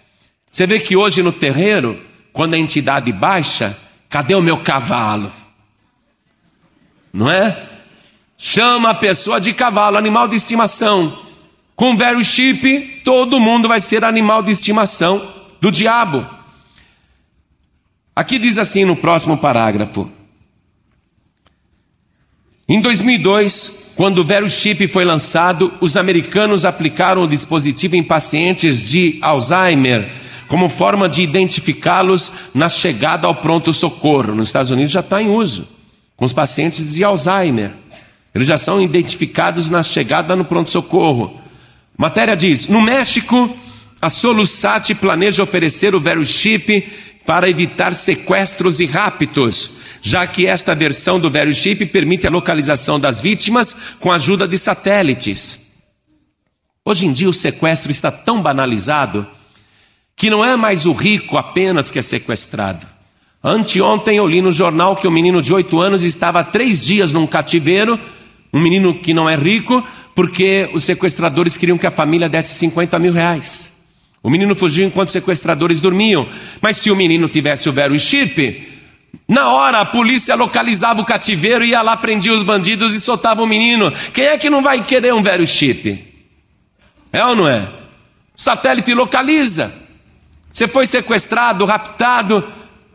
Você vê que hoje no terreiro, quando a entidade baixa, cadê o meu cavalo? Não é? Chama a pessoa de cavalo, animal de estimação. Com velho chip, todo mundo vai ser animal de estimação do diabo. Aqui diz assim no próximo parágrafo. Em 2002, quando o velho chip foi lançado, os americanos aplicaram o dispositivo em pacientes de Alzheimer como forma de identificá-los na chegada ao pronto-socorro. Nos Estados Unidos já está em uso com os pacientes de Alzheimer. Eles já são identificados na chegada no pronto-socorro. Matéria diz: no México, a Solusat planeja oferecer o velho chip para evitar sequestros e raptos, já que esta versão do velho chip permite a localização das vítimas com a ajuda de satélites. Hoje em dia o sequestro está tão banalizado que não é mais o rico apenas que é sequestrado. Anteontem eu li no jornal que um menino de oito anos estava três dias num cativeiro, um menino que não é rico, porque os sequestradores queriam que a família desse 50 mil reais. O menino fugiu enquanto os sequestradores dormiam. Mas se o menino tivesse o velho chip, na hora a polícia localizava o cativeiro, ia lá, prendia os bandidos e soltava o menino. Quem é que não vai querer um velho chip? É ou não é? O satélite localiza. Você foi sequestrado, raptado,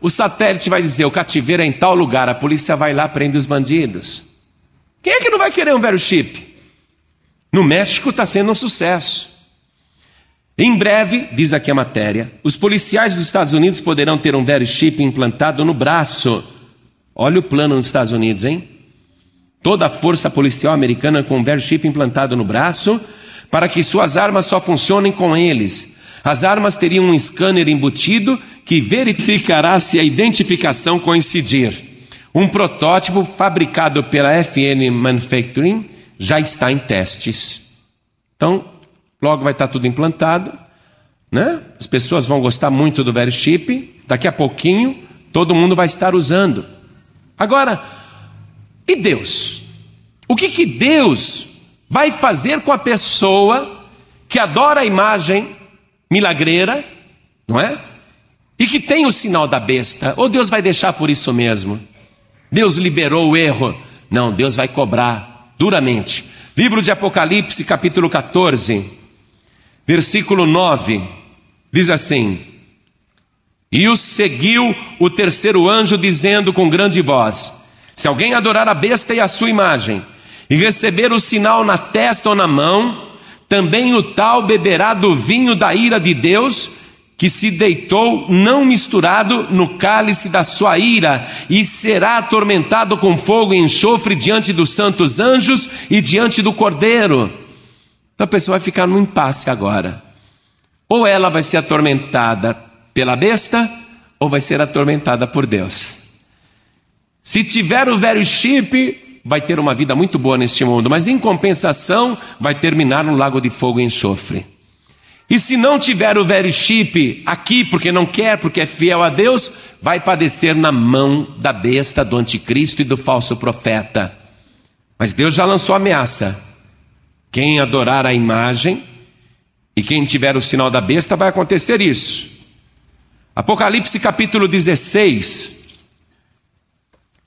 o satélite vai dizer: o cativeiro é em tal lugar, a polícia vai lá prende os bandidos. Quem é que não vai querer um velho chip? No México está sendo um sucesso. Em breve, diz aqui a matéria, os policiais dos Estados Unidos poderão ter um velho chip implantado no braço. Olha o plano nos Estados Unidos, hein? Toda a força policial americana com um velho chip implantado no braço, para que suas armas só funcionem com eles. As armas teriam um scanner embutido que verificará se a identificação coincidir. Um protótipo fabricado pela FN Manufacturing já está em testes. Então, logo vai estar tudo implantado, né? As pessoas vão gostar muito do velho chip, daqui a pouquinho todo mundo vai estar usando. Agora, e Deus? O que que Deus vai fazer com a pessoa que adora a imagem milagreira, não é? e que tem o sinal da besta, ou Deus vai deixar por isso mesmo? Deus liberou o erro? Não, Deus vai cobrar duramente. Livro de Apocalipse, capítulo 14, versículo 9, diz assim: E o seguiu o terceiro anjo, dizendo com grande voz: Se alguém adorar a besta e a sua imagem, e receber o sinal na testa ou na mão, também o tal beberá do vinho da ira de Deus que se deitou não misturado no cálice da sua ira, e será atormentado com fogo e enxofre diante dos santos anjos e diante do cordeiro. Então a pessoa vai ficar num impasse agora. Ou ela vai ser atormentada pela besta, ou vai ser atormentada por Deus. Se tiver o velho chip, vai ter uma vida muito boa neste mundo, mas em compensação, vai terminar no lago de fogo e enxofre. E se não tiver o velho chip aqui, porque não quer, porque é fiel a Deus, vai padecer na mão da besta, do anticristo e do falso profeta. Mas Deus já lançou ameaça. Quem adorar a imagem e quem tiver o sinal da besta, vai acontecer isso. Apocalipse capítulo 16,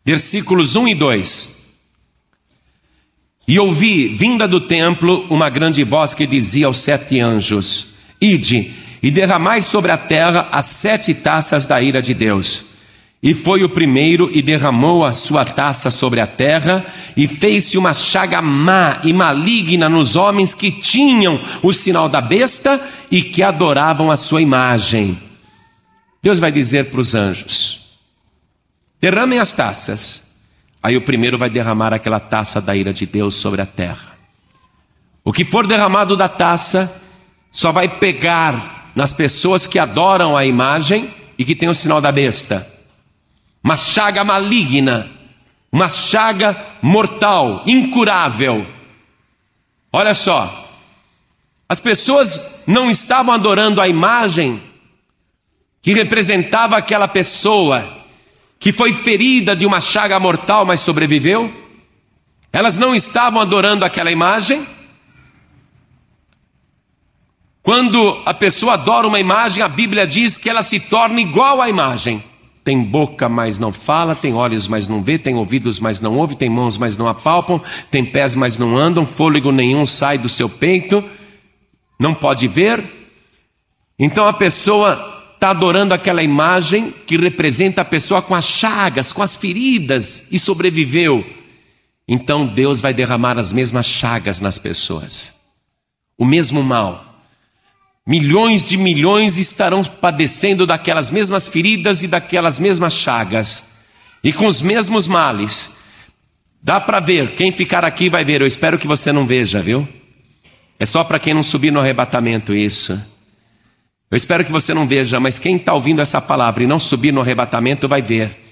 versículos 1 e 2. E ouvi, vinda do templo, uma grande voz que dizia aos sete anjos: Ide e derramai sobre a terra as sete taças da ira de Deus. E foi o primeiro e derramou a sua taça sobre a terra, e fez-se uma chaga má e maligna nos homens que tinham o sinal da besta e que adoravam a sua imagem. Deus vai dizer para os anjos: derramem as taças. Aí o primeiro vai derramar aquela taça da ira de Deus sobre a terra. O que for derramado da taça só vai pegar nas pessoas que adoram a imagem e que têm o sinal da besta uma chaga maligna, uma chaga mortal, incurável. Olha só, as pessoas não estavam adorando a imagem que representava aquela pessoa que foi ferida de uma chaga mortal, mas sobreviveu. Elas não estavam adorando aquela imagem. Quando a pessoa adora uma imagem, a Bíblia diz que ela se torna igual à imagem. Tem boca, mas não fala, tem olhos, mas não vê, tem ouvidos, mas não ouve, tem mãos, mas não apalpam, tem pés, mas não andam, fôlego nenhum sai do seu peito, não pode ver. Então a pessoa está adorando aquela imagem que representa a pessoa com as chagas, com as feridas e sobreviveu. Então Deus vai derramar as mesmas chagas nas pessoas, o mesmo mal. Milhões de milhões estarão padecendo daquelas mesmas feridas e daquelas mesmas chagas, e com os mesmos males. Dá para ver, quem ficar aqui vai ver, eu espero que você não veja, viu? É só para quem não subir no arrebatamento isso. Eu espero que você não veja, mas quem está ouvindo essa palavra e não subir no arrebatamento vai ver.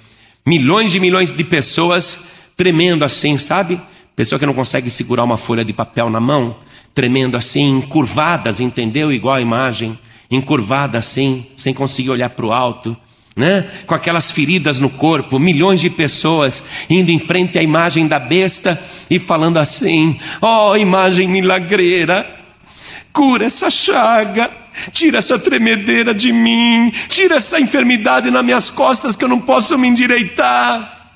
Milhões de milhões de pessoas tremendo assim, sabe? Pessoa que não consegue segurar uma folha de papel na mão, tremendo assim, encurvadas, entendeu? Igual a imagem, encurvada assim, sem conseguir olhar para o alto. Né? Com aquelas feridas no corpo, milhões de pessoas indo em frente à imagem da besta e falando assim: ó oh, imagem milagreira, cura essa chaga, tira essa tremedeira de mim, tira essa enfermidade nas minhas costas que eu não posso me endireitar.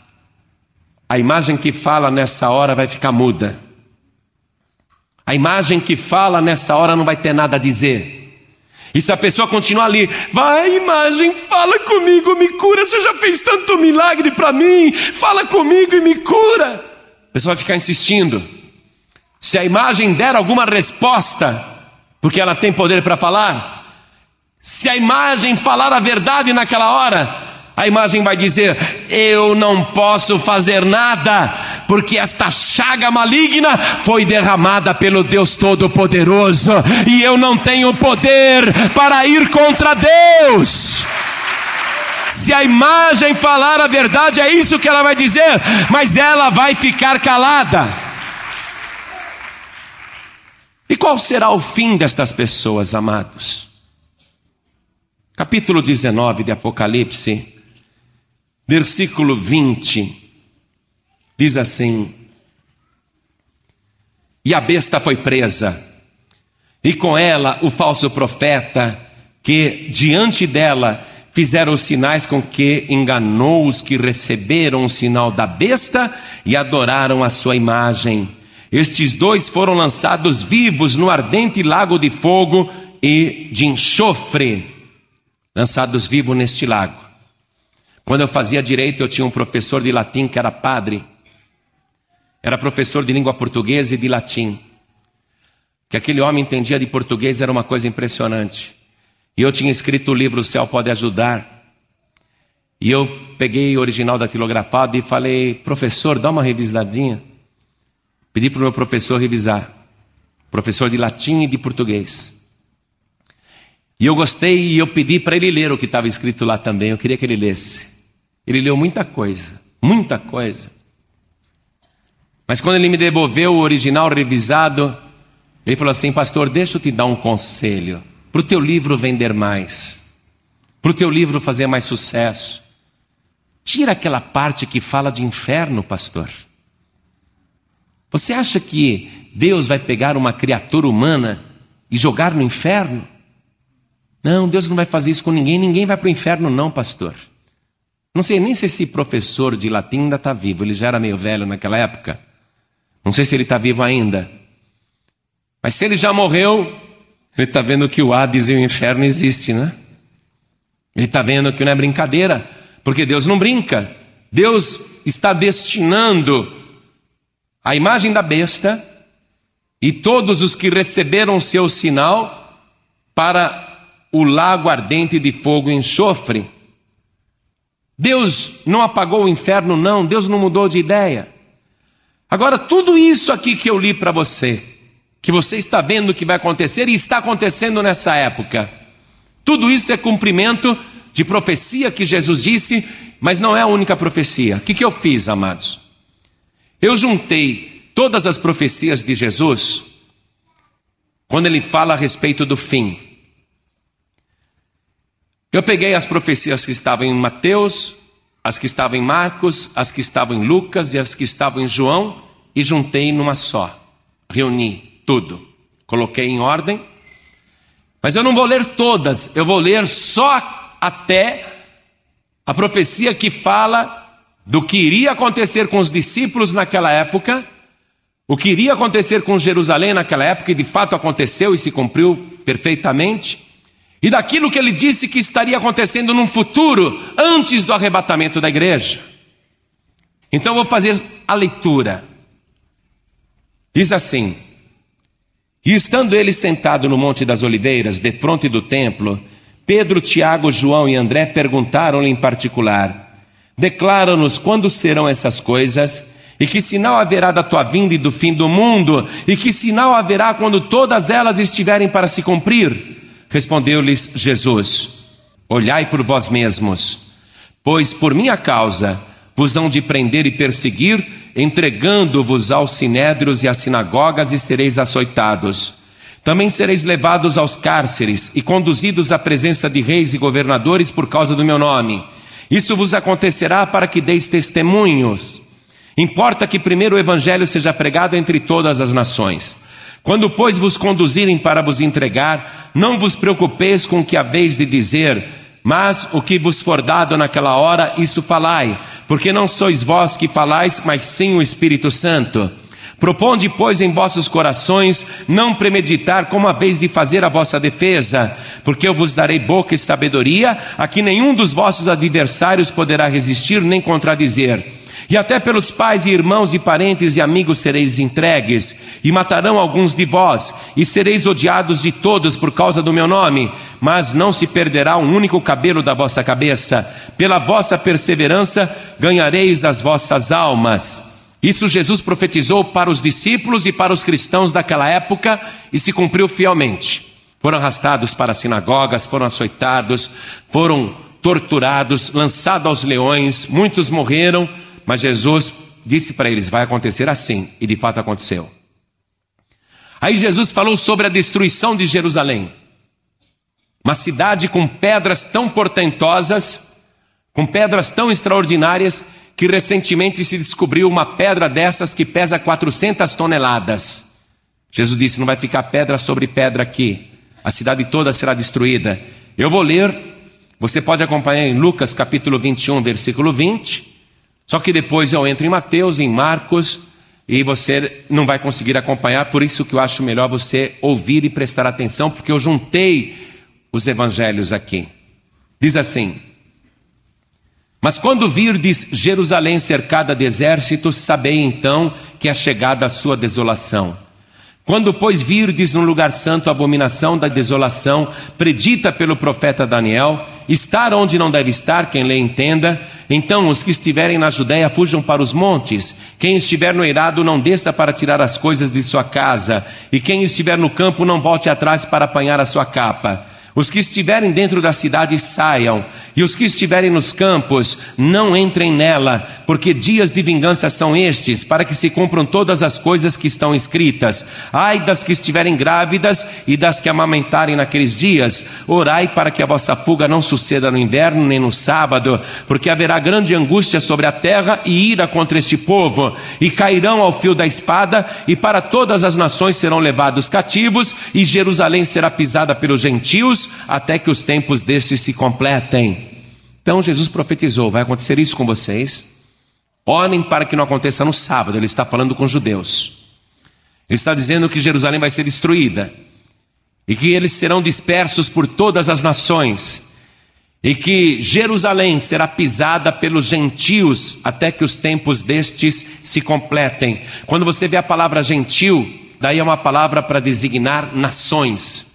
A imagem que fala nessa hora vai ficar muda. A imagem que fala nessa hora não vai ter nada a dizer. E se a pessoa continuar ali, vai imagem, fala comigo, me cura, você já fez tanto milagre para mim, fala comigo e me cura. A pessoa vai ficar insistindo. Se a imagem der alguma resposta, porque ela tem poder para falar, se a imagem falar a verdade naquela hora, a imagem vai dizer: Eu não posso fazer nada, porque esta chaga maligna foi derramada pelo Deus Todo-Poderoso, e eu não tenho poder para ir contra Deus. Se a imagem falar a verdade, é isso que ela vai dizer, mas ela vai ficar calada. E qual será o fim destas pessoas, amados? Capítulo 19 de Apocalipse versículo 20, diz assim: E a besta foi presa, e com ela o falso profeta, que diante dela fizeram os sinais com que enganou os que receberam o sinal da besta e adoraram a sua imagem. Estes dois foram lançados vivos no ardente lago de fogo e de enxofre, lançados vivos neste lago. Quando eu fazia direito, eu tinha um professor de latim que era padre. Era professor de língua portuguesa e de latim. Que aquele homem entendia de português era uma coisa impressionante. E eu tinha escrito o livro O Céu Pode Ajudar. E eu peguei o original datilografado e falei, professor, dá uma revisadinha. Pedi para o meu professor revisar. Professor de latim e de português. E eu gostei e eu pedi para ele ler o que estava escrito lá também. Eu queria que ele lesse. Ele leu muita coisa, muita coisa. Mas quando ele me devolveu o original revisado, ele falou assim: Pastor, deixa eu te dar um conselho. Para o teu livro vender mais, para o teu livro fazer mais sucesso, tira aquela parte que fala de inferno, pastor. Você acha que Deus vai pegar uma criatura humana e jogar no inferno? Não, Deus não vai fazer isso com ninguém, ninguém vai para o inferno, não, pastor. Não sei nem se esse professor de latim ainda está vivo, ele já era meio velho naquela época. Não sei se ele está vivo ainda. Mas se ele já morreu, ele está vendo que o Hades e o inferno existem, né? Ele está vendo que não é brincadeira. porque Deus não brinca. Deus está destinando a imagem da besta e todos os que receberam seu sinal para o lago ardente de fogo e enxofre. Deus não apagou o inferno, não, Deus não mudou de ideia. Agora, tudo isso aqui que eu li para você, que você está vendo que vai acontecer e está acontecendo nessa época, tudo isso é cumprimento de profecia que Jesus disse, mas não é a única profecia. O que, que eu fiz, amados? Eu juntei todas as profecias de Jesus quando ele fala a respeito do fim. Eu peguei as profecias que estavam em Mateus, as que estavam em Marcos, as que estavam em Lucas e as que estavam em João e juntei numa só. Reuni tudo, coloquei em ordem. Mas eu não vou ler todas, eu vou ler só até a profecia que fala do que iria acontecer com os discípulos naquela época, o que iria acontecer com Jerusalém naquela época, e de fato aconteceu e se cumpriu perfeitamente, e daquilo que ele disse que estaria acontecendo num futuro, antes do arrebatamento da igreja. Então vou fazer a leitura. Diz assim: E estando ele sentado no Monte das Oliveiras, defronte do templo, Pedro, Tiago, João e André perguntaram-lhe em particular: Declara-nos quando serão essas coisas, e que sinal haverá da tua vinda e do fim do mundo, e que sinal haverá quando todas elas estiverem para se cumprir? Respondeu-lhes Jesus: Olhai por vós mesmos, pois por minha causa vos hão de prender e perseguir, entregando-vos aos sinédrios e às sinagogas, e sereis açoitados. Também sereis levados aos cárceres e conduzidos à presença de reis e governadores por causa do meu nome. Isso vos acontecerá para que deis testemunhos. Importa que primeiro o evangelho seja pregado entre todas as nações. Quando, pois, vos conduzirem para vos entregar, não vos preocupeis com o que haveis de dizer, mas o que vos for dado naquela hora, isso falai, porque não sois vós que falais, mas sim o Espírito Santo. Proponde, pois, em vossos corações não premeditar como a vez de fazer a vossa defesa, porque eu vos darei boca e sabedoria, a que nenhum dos vossos adversários poderá resistir nem contradizer. E até pelos pais e irmãos e parentes e amigos sereis entregues, e matarão alguns de vós, e sereis odiados de todos por causa do meu nome, mas não se perderá um único cabelo da vossa cabeça. Pela vossa perseverança ganhareis as vossas almas. Isso Jesus profetizou para os discípulos e para os cristãos daquela época e se cumpriu fielmente. Foram arrastados para as sinagogas, foram açoitados, foram torturados, lançados aos leões, muitos morreram, mas Jesus disse para eles: vai acontecer assim, e de fato aconteceu. Aí Jesus falou sobre a destruição de Jerusalém, uma cidade com pedras tão portentosas, com pedras tão extraordinárias, que recentemente se descobriu uma pedra dessas que pesa 400 toneladas. Jesus disse: Não vai ficar pedra sobre pedra aqui, a cidade toda será destruída. Eu vou ler, você pode acompanhar em Lucas capítulo 21, versículo 20. Só que depois eu entro em Mateus, em Marcos, e você não vai conseguir acompanhar, por isso que eu acho melhor você ouvir e prestar atenção, porque eu juntei os evangelhos aqui. Diz assim: mas quando virdes Jerusalém cercada de exércitos, sabei então que é chegada a sua desolação. Quando, pois, virdes no lugar santo a abominação da desolação, predita pelo profeta Daniel, estar onde não deve estar, quem lê entenda, então os que estiverem na Judéia fujam para os montes, quem estiver no eirado não desça para tirar as coisas de sua casa, e quem estiver no campo não volte atrás para apanhar a sua capa. Os que estiverem dentro da cidade saiam, e os que estiverem nos campos não entrem nela, porque dias de vingança são estes, para que se cumpram todas as coisas que estão escritas. Ai das que estiverem grávidas e das que amamentarem naqueles dias. Orai para que a vossa fuga não suceda no inverno nem no sábado, porque haverá grande angústia sobre a terra e ira contra este povo, e cairão ao fio da espada, e para todas as nações serão levados cativos, e Jerusalém será pisada pelos gentios até que os tempos desses se completem. Então Jesus profetizou: vai acontecer isso com vocês. Orem para que não aconteça no sábado. Ele está falando com os judeus. Ele está dizendo que Jerusalém vai ser destruída e que eles serão dispersos por todas as nações. e que Jerusalém será pisada pelos gentios até que os tempos destes se completem. Quando você vê a palavra gentil, daí é uma palavra para designar nações.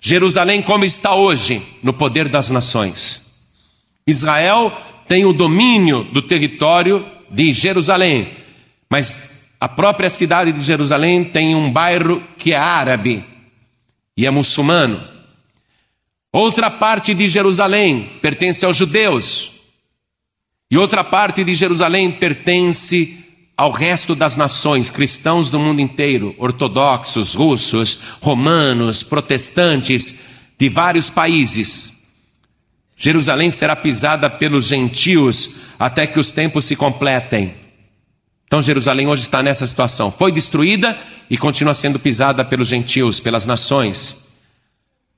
Jerusalém, como está hoje, no poder das nações. Israel tem o domínio do território de Jerusalém, mas a própria cidade de Jerusalém tem um bairro que é árabe e é muçulmano. Outra parte de Jerusalém pertence aos judeus, e outra parte de Jerusalém pertence ao resto das nações, cristãos do mundo inteiro, ortodoxos, russos, romanos, protestantes, de vários países. Jerusalém será pisada pelos gentios até que os tempos se completem. Então, Jerusalém hoje está nessa situação. Foi destruída e continua sendo pisada pelos gentios, pelas nações.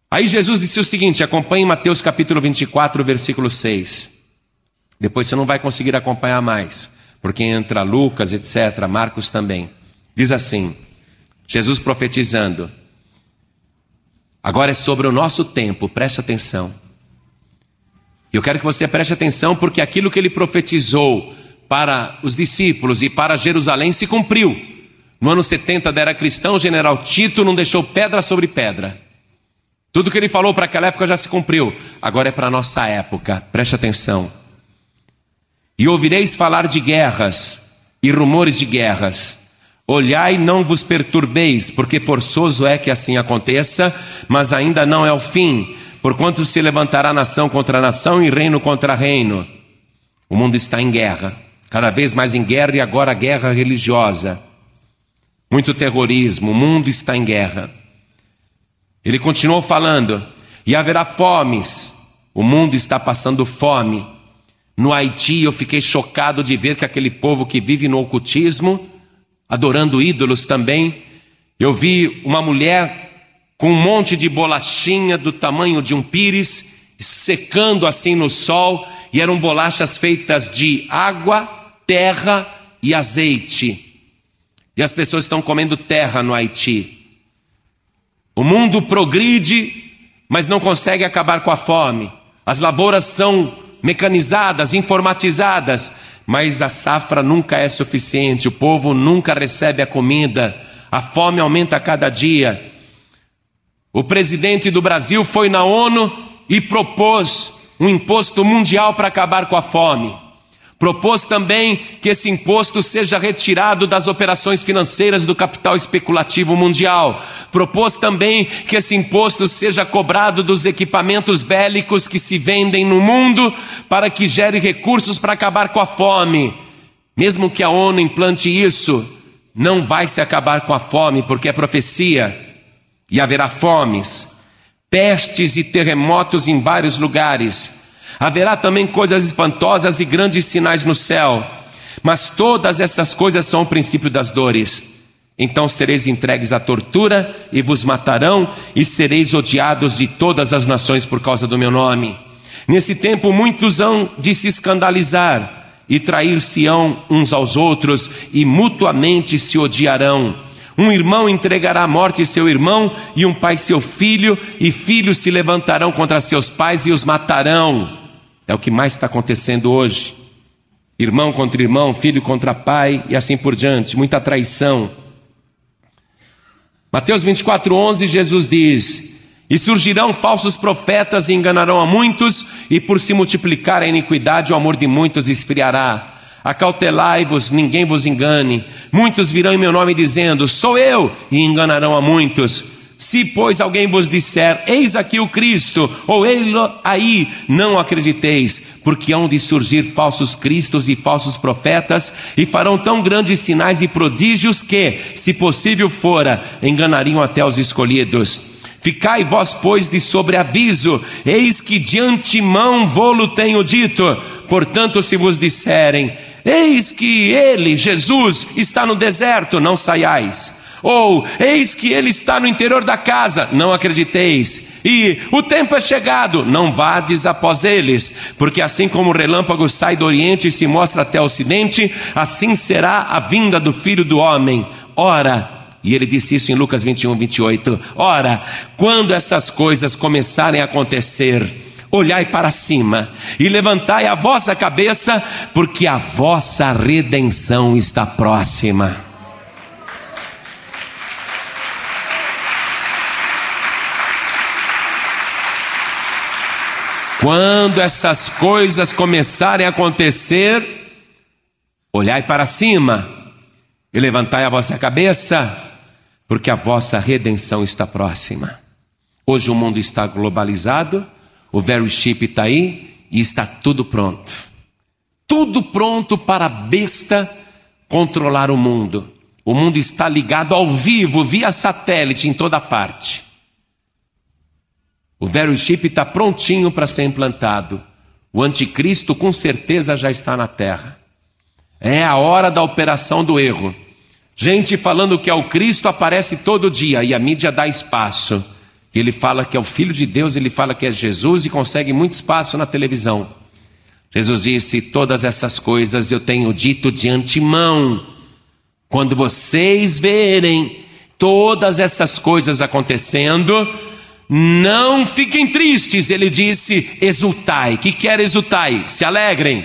Aí Jesus disse o seguinte: acompanhe Mateus capítulo 24, versículo 6. Depois você não vai conseguir acompanhar mais, porque entra Lucas, etc., Marcos também. Diz assim: Jesus profetizando. Agora é sobre o nosso tempo, preste atenção. Eu quero que você preste atenção, porque aquilo que ele profetizou para os discípulos e para Jerusalém se cumpriu. No ano 70 da era cristã, o general Tito não deixou pedra sobre pedra. Tudo que ele falou para aquela época já se cumpriu. Agora é para a nossa época. Preste atenção. E ouvireis falar de guerras e rumores de guerras. Olhai, não vos perturbeis, porque forçoso é que assim aconteça, mas ainda não é o fim, porquanto se levantará nação contra nação e reino contra reino. O mundo está em guerra, cada vez mais em guerra e agora guerra religiosa. Muito terrorismo, o mundo está em guerra. Ele continuou falando: e haverá fomes, o mundo está passando fome. No Haiti, eu fiquei chocado de ver que aquele povo que vive no ocultismo, adorando ídolos também, eu vi uma mulher com um monte de bolachinha do tamanho de um pires, secando assim no sol, e eram bolachas feitas de água, terra e azeite. E as pessoas estão comendo terra no Haiti. O mundo progride, mas não consegue acabar com a fome. As lavouras são mecanizadas, informatizadas, mas a safra nunca é suficiente, o povo nunca recebe a comida, a fome aumenta a cada dia. O presidente do Brasil foi na ONU e propôs um imposto mundial para acabar com a fome. Propôs também que esse imposto seja retirado das operações financeiras do capital especulativo mundial. Propôs também que esse imposto seja cobrado dos equipamentos bélicos que se vendem no mundo para que gere recursos para acabar com a fome. Mesmo que a ONU implante isso, não vai se acabar com a fome, porque é profecia e haverá fomes, pestes e terremotos em vários lugares Haverá também coisas espantosas e grandes sinais no céu, mas todas essas coisas são o princípio das dores. Então sereis entregues à tortura e vos matarão, e sereis odiados de todas as nações por causa do meu nome. Nesse tempo muitos hão de se escandalizar e trair-se-ão uns aos outros, e mutuamente se odiarão. Um irmão entregará à morte seu irmão, e um pai seu filho, e filhos se levantarão contra seus pais e os matarão. É o que mais está acontecendo hoje. Irmão contra irmão, filho contra pai e assim por diante, muita traição. Mateus 24, 11, Jesus diz: E surgirão falsos profetas e enganarão a muitos, e por se multiplicar a iniquidade, o amor de muitos esfriará. Acautelai-vos, ninguém vos engane. Muitos virão em meu nome dizendo: Sou eu, e enganarão a muitos. Se, pois, alguém vos disser, eis aqui o Cristo, ou ele aí, não acrediteis, porque hão de surgir falsos cristos e falsos profetas, e farão tão grandes sinais e prodígios que, se possível fora, enganariam até os escolhidos. Ficai vós, pois, de sobreaviso, eis que de antemão vô-lo tenho dito. Portanto, se vos disserem, eis que ele, Jesus, está no deserto, não saiais ou, eis que ele está no interior da casa, não acrediteis. E o tempo é chegado, não vades após eles, porque assim como o relâmpago sai do oriente e se mostra até o ocidente, assim será a vinda do filho do homem. Ora, e ele disse isso em Lucas 21, 28. Ora, quando essas coisas começarem a acontecer, olhai para cima e levantai a vossa cabeça, porque a vossa redenção está próxima. Quando essas coisas começarem a acontecer, olhai para cima e levantai a vossa cabeça, porque a vossa redenção está próxima. Hoje o mundo está globalizado, o very chip está aí e está tudo pronto. Tudo pronto para a besta controlar o mundo. O mundo está ligado ao vivo, via satélite, em toda parte. O very chip está prontinho para ser implantado. O anticristo com certeza já está na terra. É a hora da operação do erro. Gente falando que é o Cristo aparece todo dia e a mídia dá espaço. Ele fala que é o Filho de Deus, ele fala que é Jesus e consegue muito espaço na televisão. Jesus disse: Todas essas coisas eu tenho dito de antemão. Quando vocês verem todas essas coisas acontecendo, não fiquem tristes. Ele disse: exultai. Que quer exultai? Se alegrem.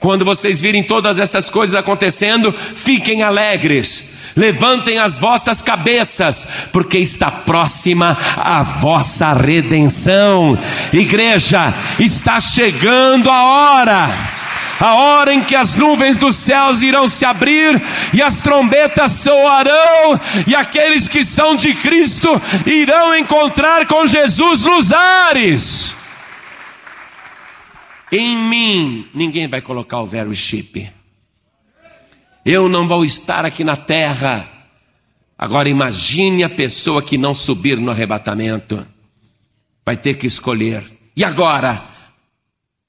Quando vocês virem todas essas coisas acontecendo, fiquem alegres levantem as vossas cabeças, porque está próxima a vossa redenção. Igreja, está chegando a hora a hora em que as nuvens dos céus irão se abrir e as trombetas soarão, e aqueles que são de Cristo irão encontrar com Jesus nos ares. Em mim, ninguém vai colocar o very chip. Eu não vou estar aqui na terra. Agora imagine a pessoa que não subir no arrebatamento. Vai ter que escolher. E agora?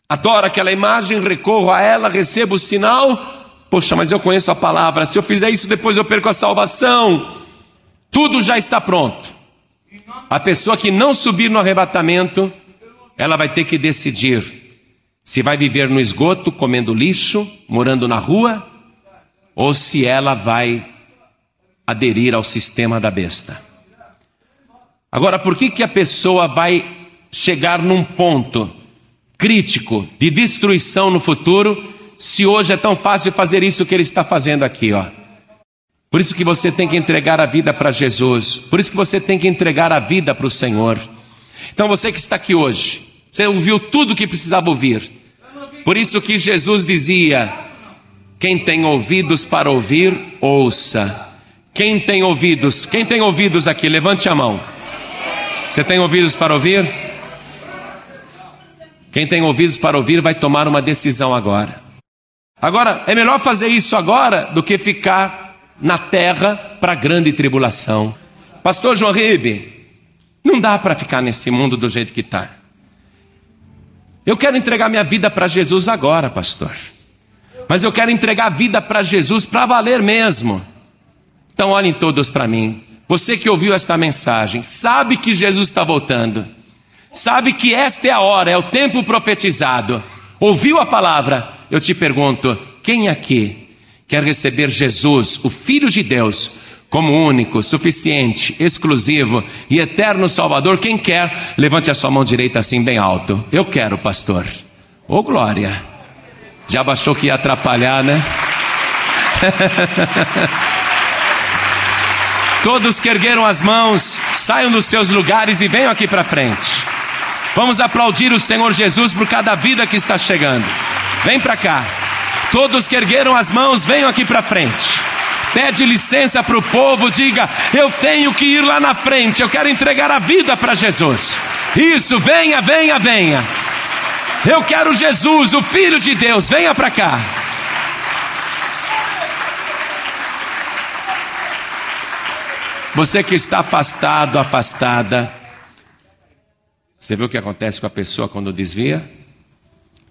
Adoro aquela imagem, recorro a ela, recebo o sinal. Poxa, mas eu conheço a palavra. Se eu fizer isso, depois eu perco a salvação. Tudo já está pronto. A pessoa que não subir no arrebatamento, ela vai ter que decidir se vai viver no esgoto, comendo lixo, morando na rua, ou se ela vai aderir ao sistema da besta. Agora, por que, que a pessoa vai chegar num ponto crítico de destruição no futuro, se hoje é tão fácil fazer isso que ele está fazendo aqui, ó? Por isso que você tem que entregar a vida para Jesus, por isso que você tem que entregar a vida para o Senhor. Então você que está aqui hoje, você ouviu tudo o que precisava ouvir. Por isso que Jesus dizia: quem tem ouvidos para ouvir, ouça. Quem tem ouvidos? Quem tem ouvidos aqui? Levante a mão. Você tem ouvidos para ouvir? Quem tem ouvidos para ouvir vai tomar uma decisão agora. Agora, é melhor fazer isso agora do que ficar na terra para grande tribulação. Pastor João Ribe, não dá para ficar nesse mundo do jeito que está. Eu quero entregar minha vida para Jesus agora, pastor mas eu quero entregar a vida para Jesus para valer mesmo. Então olhem todos para mim. Você que ouviu esta mensagem, sabe que Jesus está voltando, sabe que esta é a hora, é o tempo profetizado. Ouviu a palavra? Eu te pergunto: quem aqui quer receber Jesus, o Filho de Deus, como único, suficiente, exclusivo e eterno Salvador? Quem quer, levante a sua mão direita assim bem alto. Eu quero, pastor. Ô oh, glória. Já achou que ia atrapalhar, né? Todos que ergueram as mãos, saiam dos seus lugares e venham aqui para frente. Vamos aplaudir o Senhor Jesus por cada vida que está chegando. Vem para cá. Todos que ergueram as mãos, venham aqui para frente. Pede licença para o povo, diga: Eu tenho que ir lá na frente, eu quero entregar a vida para Jesus. Isso, venha, venha, venha. Eu quero Jesus, o Filho de Deus, venha para cá. Você que está afastado, afastada, você viu o que acontece com a pessoa quando desvia?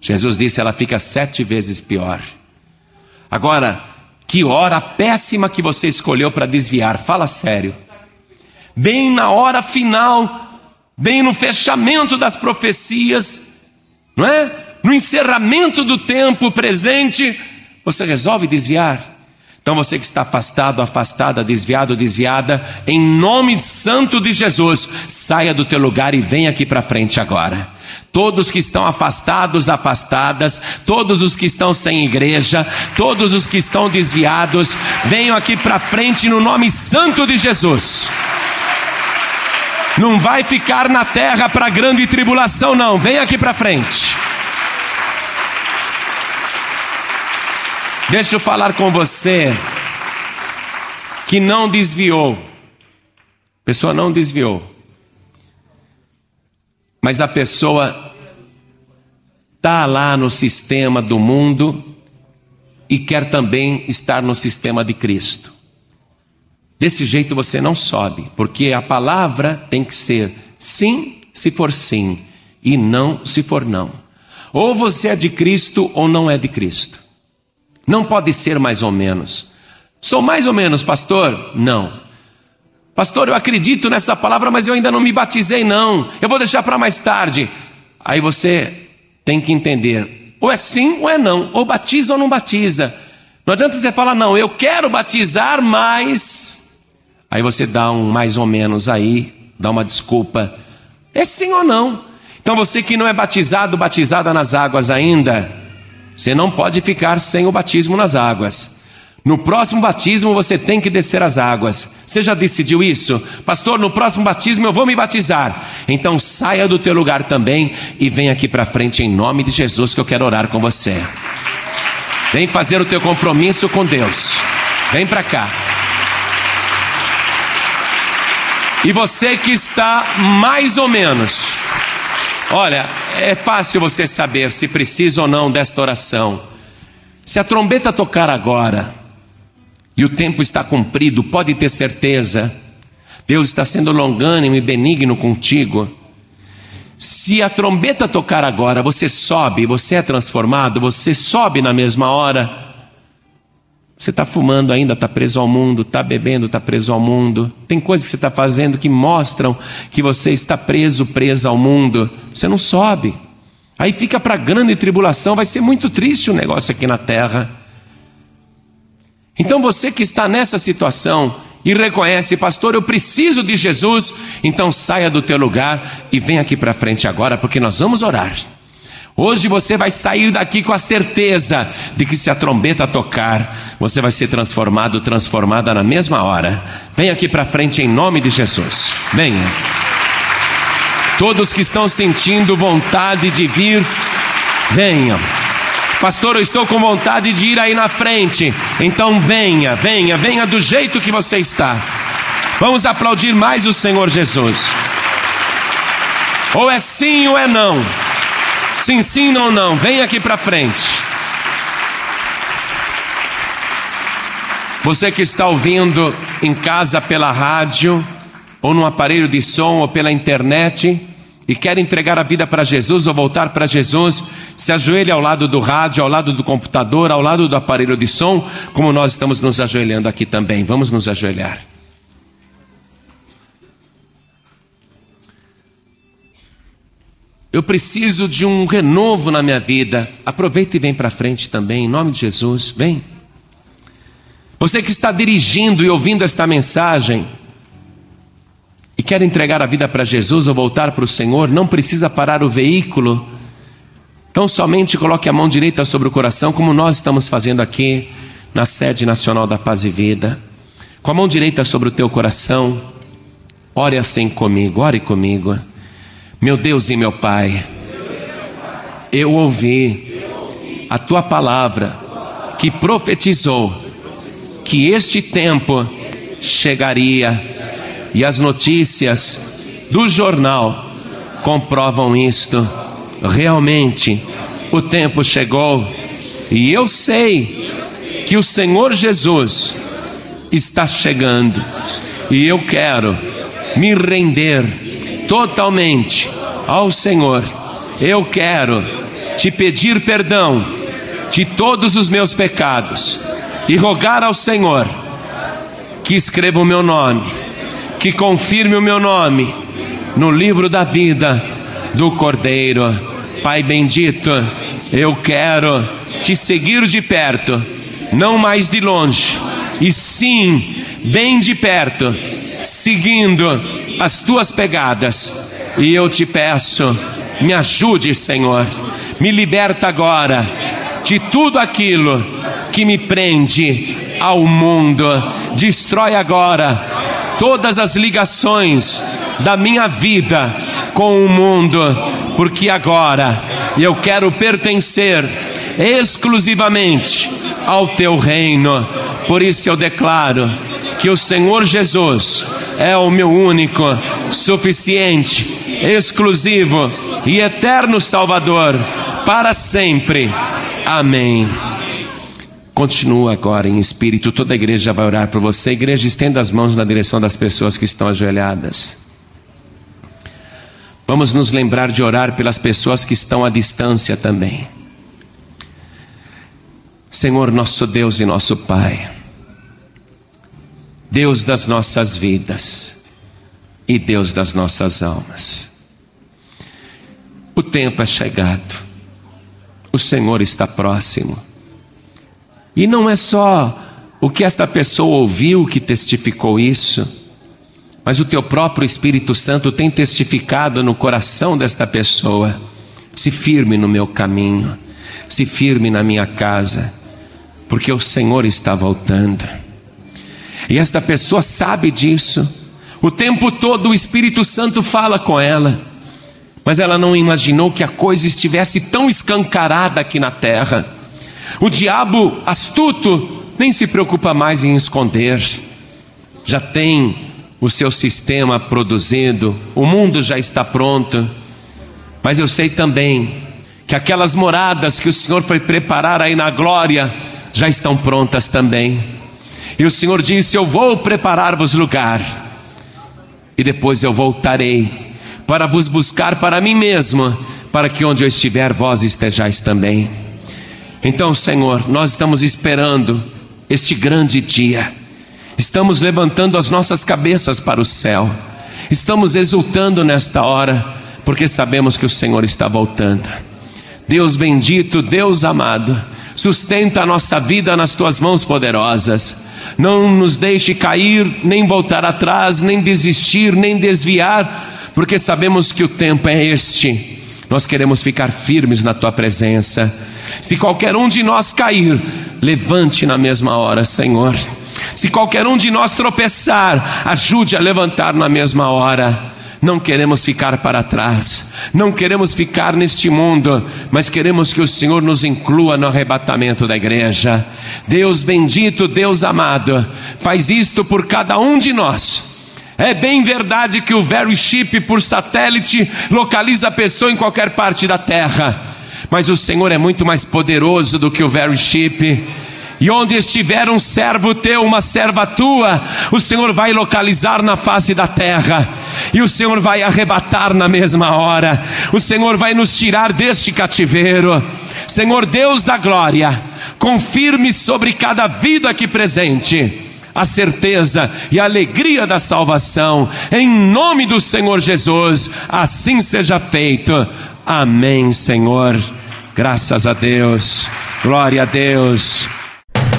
Jesus disse: ela fica sete vezes pior. Agora, que hora péssima que você escolheu para desviar, fala sério. Bem na hora final, bem no fechamento das profecias, não é? No encerramento do tempo presente, você resolve desviar. Então você que está afastado, afastada, desviado, desviada, em nome santo de Jesus, saia do teu lugar e venha aqui para frente agora. Todos que estão afastados, afastadas, todos os que estão sem igreja, todos os que estão desviados, venham aqui para frente no nome santo de Jesus. Não vai ficar na terra para grande tribulação, não. Vem aqui para frente. Deixa eu falar com você que não desviou. A pessoa não desviou. Mas a pessoa está lá no sistema do mundo e quer também estar no sistema de Cristo. Desse jeito você não sobe, porque a palavra tem que ser sim se for sim e não se for não. Ou você é de Cristo ou não é de Cristo. Não pode ser mais ou menos. Sou mais ou menos, pastor? Não. Pastor, eu acredito nessa palavra, mas eu ainda não me batizei, não. Eu vou deixar para mais tarde. Aí você tem que entender: ou é sim ou é não, ou batiza ou não batiza. Não adianta você falar, não, eu quero batizar, mas. Aí você dá um mais ou menos aí, dá uma desculpa. É sim ou não. Então você que não é batizado, batizada nas águas ainda, você não pode ficar sem o batismo nas águas. No próximo batismo você tem que descer as águas. Você já decidiu isso? Pastor, no próximo batismo eu vou me batizar. Então saia do teu lugar também e vem aqui para frente em nome de Jesus que eu quero orar com você. Vem fazer o teu compromisso com Deus. Vem para cá. E você que está mais ou menos. Olha, é fácil você saber se precisa ou não desta oração. Se a trombeta tocar agora, e o tempo está cumprido, pode ter certeza. Deus está sendo longânimo e benigno contigo. Se a trombeta tocar agora, você sobe, você é transformado, você sobe na mesma hora. Você está fumando ainda, está preso ao mundo, está bebendo, está preso ao mundo. Tem coisas que você está fazendo que mostram que você está preso, presa ao mundo. Você não sobe. Aí fica para grande tribulação, vai ser muito triste o negócio aqui na terra. Então você que está nessa situação e reconhece, pastor, eu preciso de Jesus, então saia do teu lugar e vem aqui para frente agora, porque nós vamos orar. Hoje você vai sair daqui com a certeza de que se a trombeta tocar, você vai ser transformado, transformada na mesma hora. Vem aqui para frente em nome de Jesus. Venha. Todos que estão sentindo vontade de vir, venham. Pastor, eu estou com vontade de ir aí na frente. Então venha, venha, venha do jeito que você está. Vamos aplaudir mais o Senhor Jesus. Ou é sim ou é não. Sim, sim ou não. Venha aqui para frente. Você que está ouvindo em casa pela rádio, ou no aparelho de som, ou pela internet, e quer entregar a vida para Jesus ou voltar para Jesus, se ajoelhe ao lado do rádio, ao lado do computador, ao lado do aparelho de som, como nós estamos nos ajoelhando aqui também. Vamos nos ajoelhar. Eu preciso de um renovo na minha vida. Aproveita e vem para frente também, em nome de Jesus. Vem. Você que está dirigindo e ouvindo esta mensagem, e quer entregar a vida para Jesus ou voltar para o Senhor, não precisa parar o veículo. Então somente coloque a mão direita sobre o coração, como nós estamos fazendo aqui na sede nacional da Paz e Vida. Com a mão direita sobre o teu coração, ore assim comigo, ore comigo. Meu Deus e meu Pai, eu ouvi a tua palavra que profetizou que este tempo chegaria e as notícias do jornal comprovam isto. Realmente, o tempo chegou e eu sei que o Senhor Jesus está chegando e eu quero me render totalmente ao Senhor. Eu quero te pedir perdão de todos os meus pecados e rogar ao Senhor que escreva o meu nome que confirme o meu nome no livro da vida do Cordeiro. Pai bendito, eu quero te seguir de perto, não mais de longe, e sim bem de perto, seguindo as tuas pegadas. E eu te peço, Me ajude, Senhor. Me liberta agora de tudo aquilo que me prende ao mundo. Destrói agora todas as ligações da minha vida com o mundo, porque agora eu quero pertencer exclusivamente ao teu reino. Por isso eu declaro que o Senhor Jesus é o meu único, suficiente, exclusivo e eterno Salvador para sempre. Amém. Continua agora em espírito, toda a igreja vai orar por você. Igreja, estenda as mãos na direção das pessoas que estão ajoelhadas. Vamos nos lembrar de orar pelas pessoas que estão à distância também. Senhor, nosso Deus e nosso Pai, Deus das nossas vidas e Deus das nossas almas. O tempo é chegado, o Senhor está próximo, e não é só o que esta pessoa ouviu que testificou isso, mas o teu próprio Espírito Santo tem testificado no coração desta pessoa. Se firme no meu caminho, se firme na minha casa, porque o Senhor está voltando. E esta pessoa sabe disso. O tempo todo o Espírito Santo fala com ela, mas ela não imaginou que a coisa estivesse tão escancarada aqui na terra. O diabo astuto nem se preocupa mais em esconder, já tem o seu sistema produzido, o mundo já está pronto. Mas eu sei também que aquelas moradas que o Senhor foi preparar aí na glória já estão prontas também. E o Senhor disse: Eu vou preparar-vos lugar, e depois eu voltarei para vos buscar para mim mesmo, para que onde eu estiver, vós estejais também. Então, Senhor, nós estamos esperando este grande dia, estamos levantando as nossas cabeças para o céu, estamos exultando nesta hora, porque sabemos que o Senhor está voltando. Deus bendito, Deus amado, sustenta a nossa vida nas tuas mãos poderosas não nos deixe cair, nem voltar atrás, nem desistir, nem desviar, porque sabemos que o tempo é este. Nós queremos ficar firmes na tua presença. Se qualquer um de nós cair, levante na mesma hora, Senhor. Se qualquer um de nós tropeçar, ajude a levantar na mesma hora. Não queremos ficar para trás, não queremos ficar neste mundo, mas queremos que o Senhor nos inclua no arrebatamento da igreja. Deus bendito, Deus amado, faz isto por cada um de nós. É bem verdade que o Very Chip por satélite localiza a pessoa em qualquer parte da terra, mas o Senhor é muito mais poderoso do que o Very Chip e onde estiver um servo teu, uma serva tua, o Senhor vai localizar na face da terra, e o Senhor vai arrebatar na mesma hora, o Senhor vai nos tirar deste cativeiro. Senhor Deus da glória, confirme sobre cada vida aqui presente a certeza e a alegria da salvação, em nome do Senhor Jesus, assim seja feito. Amém, Senhor. Graças a Deus, glória a Deus.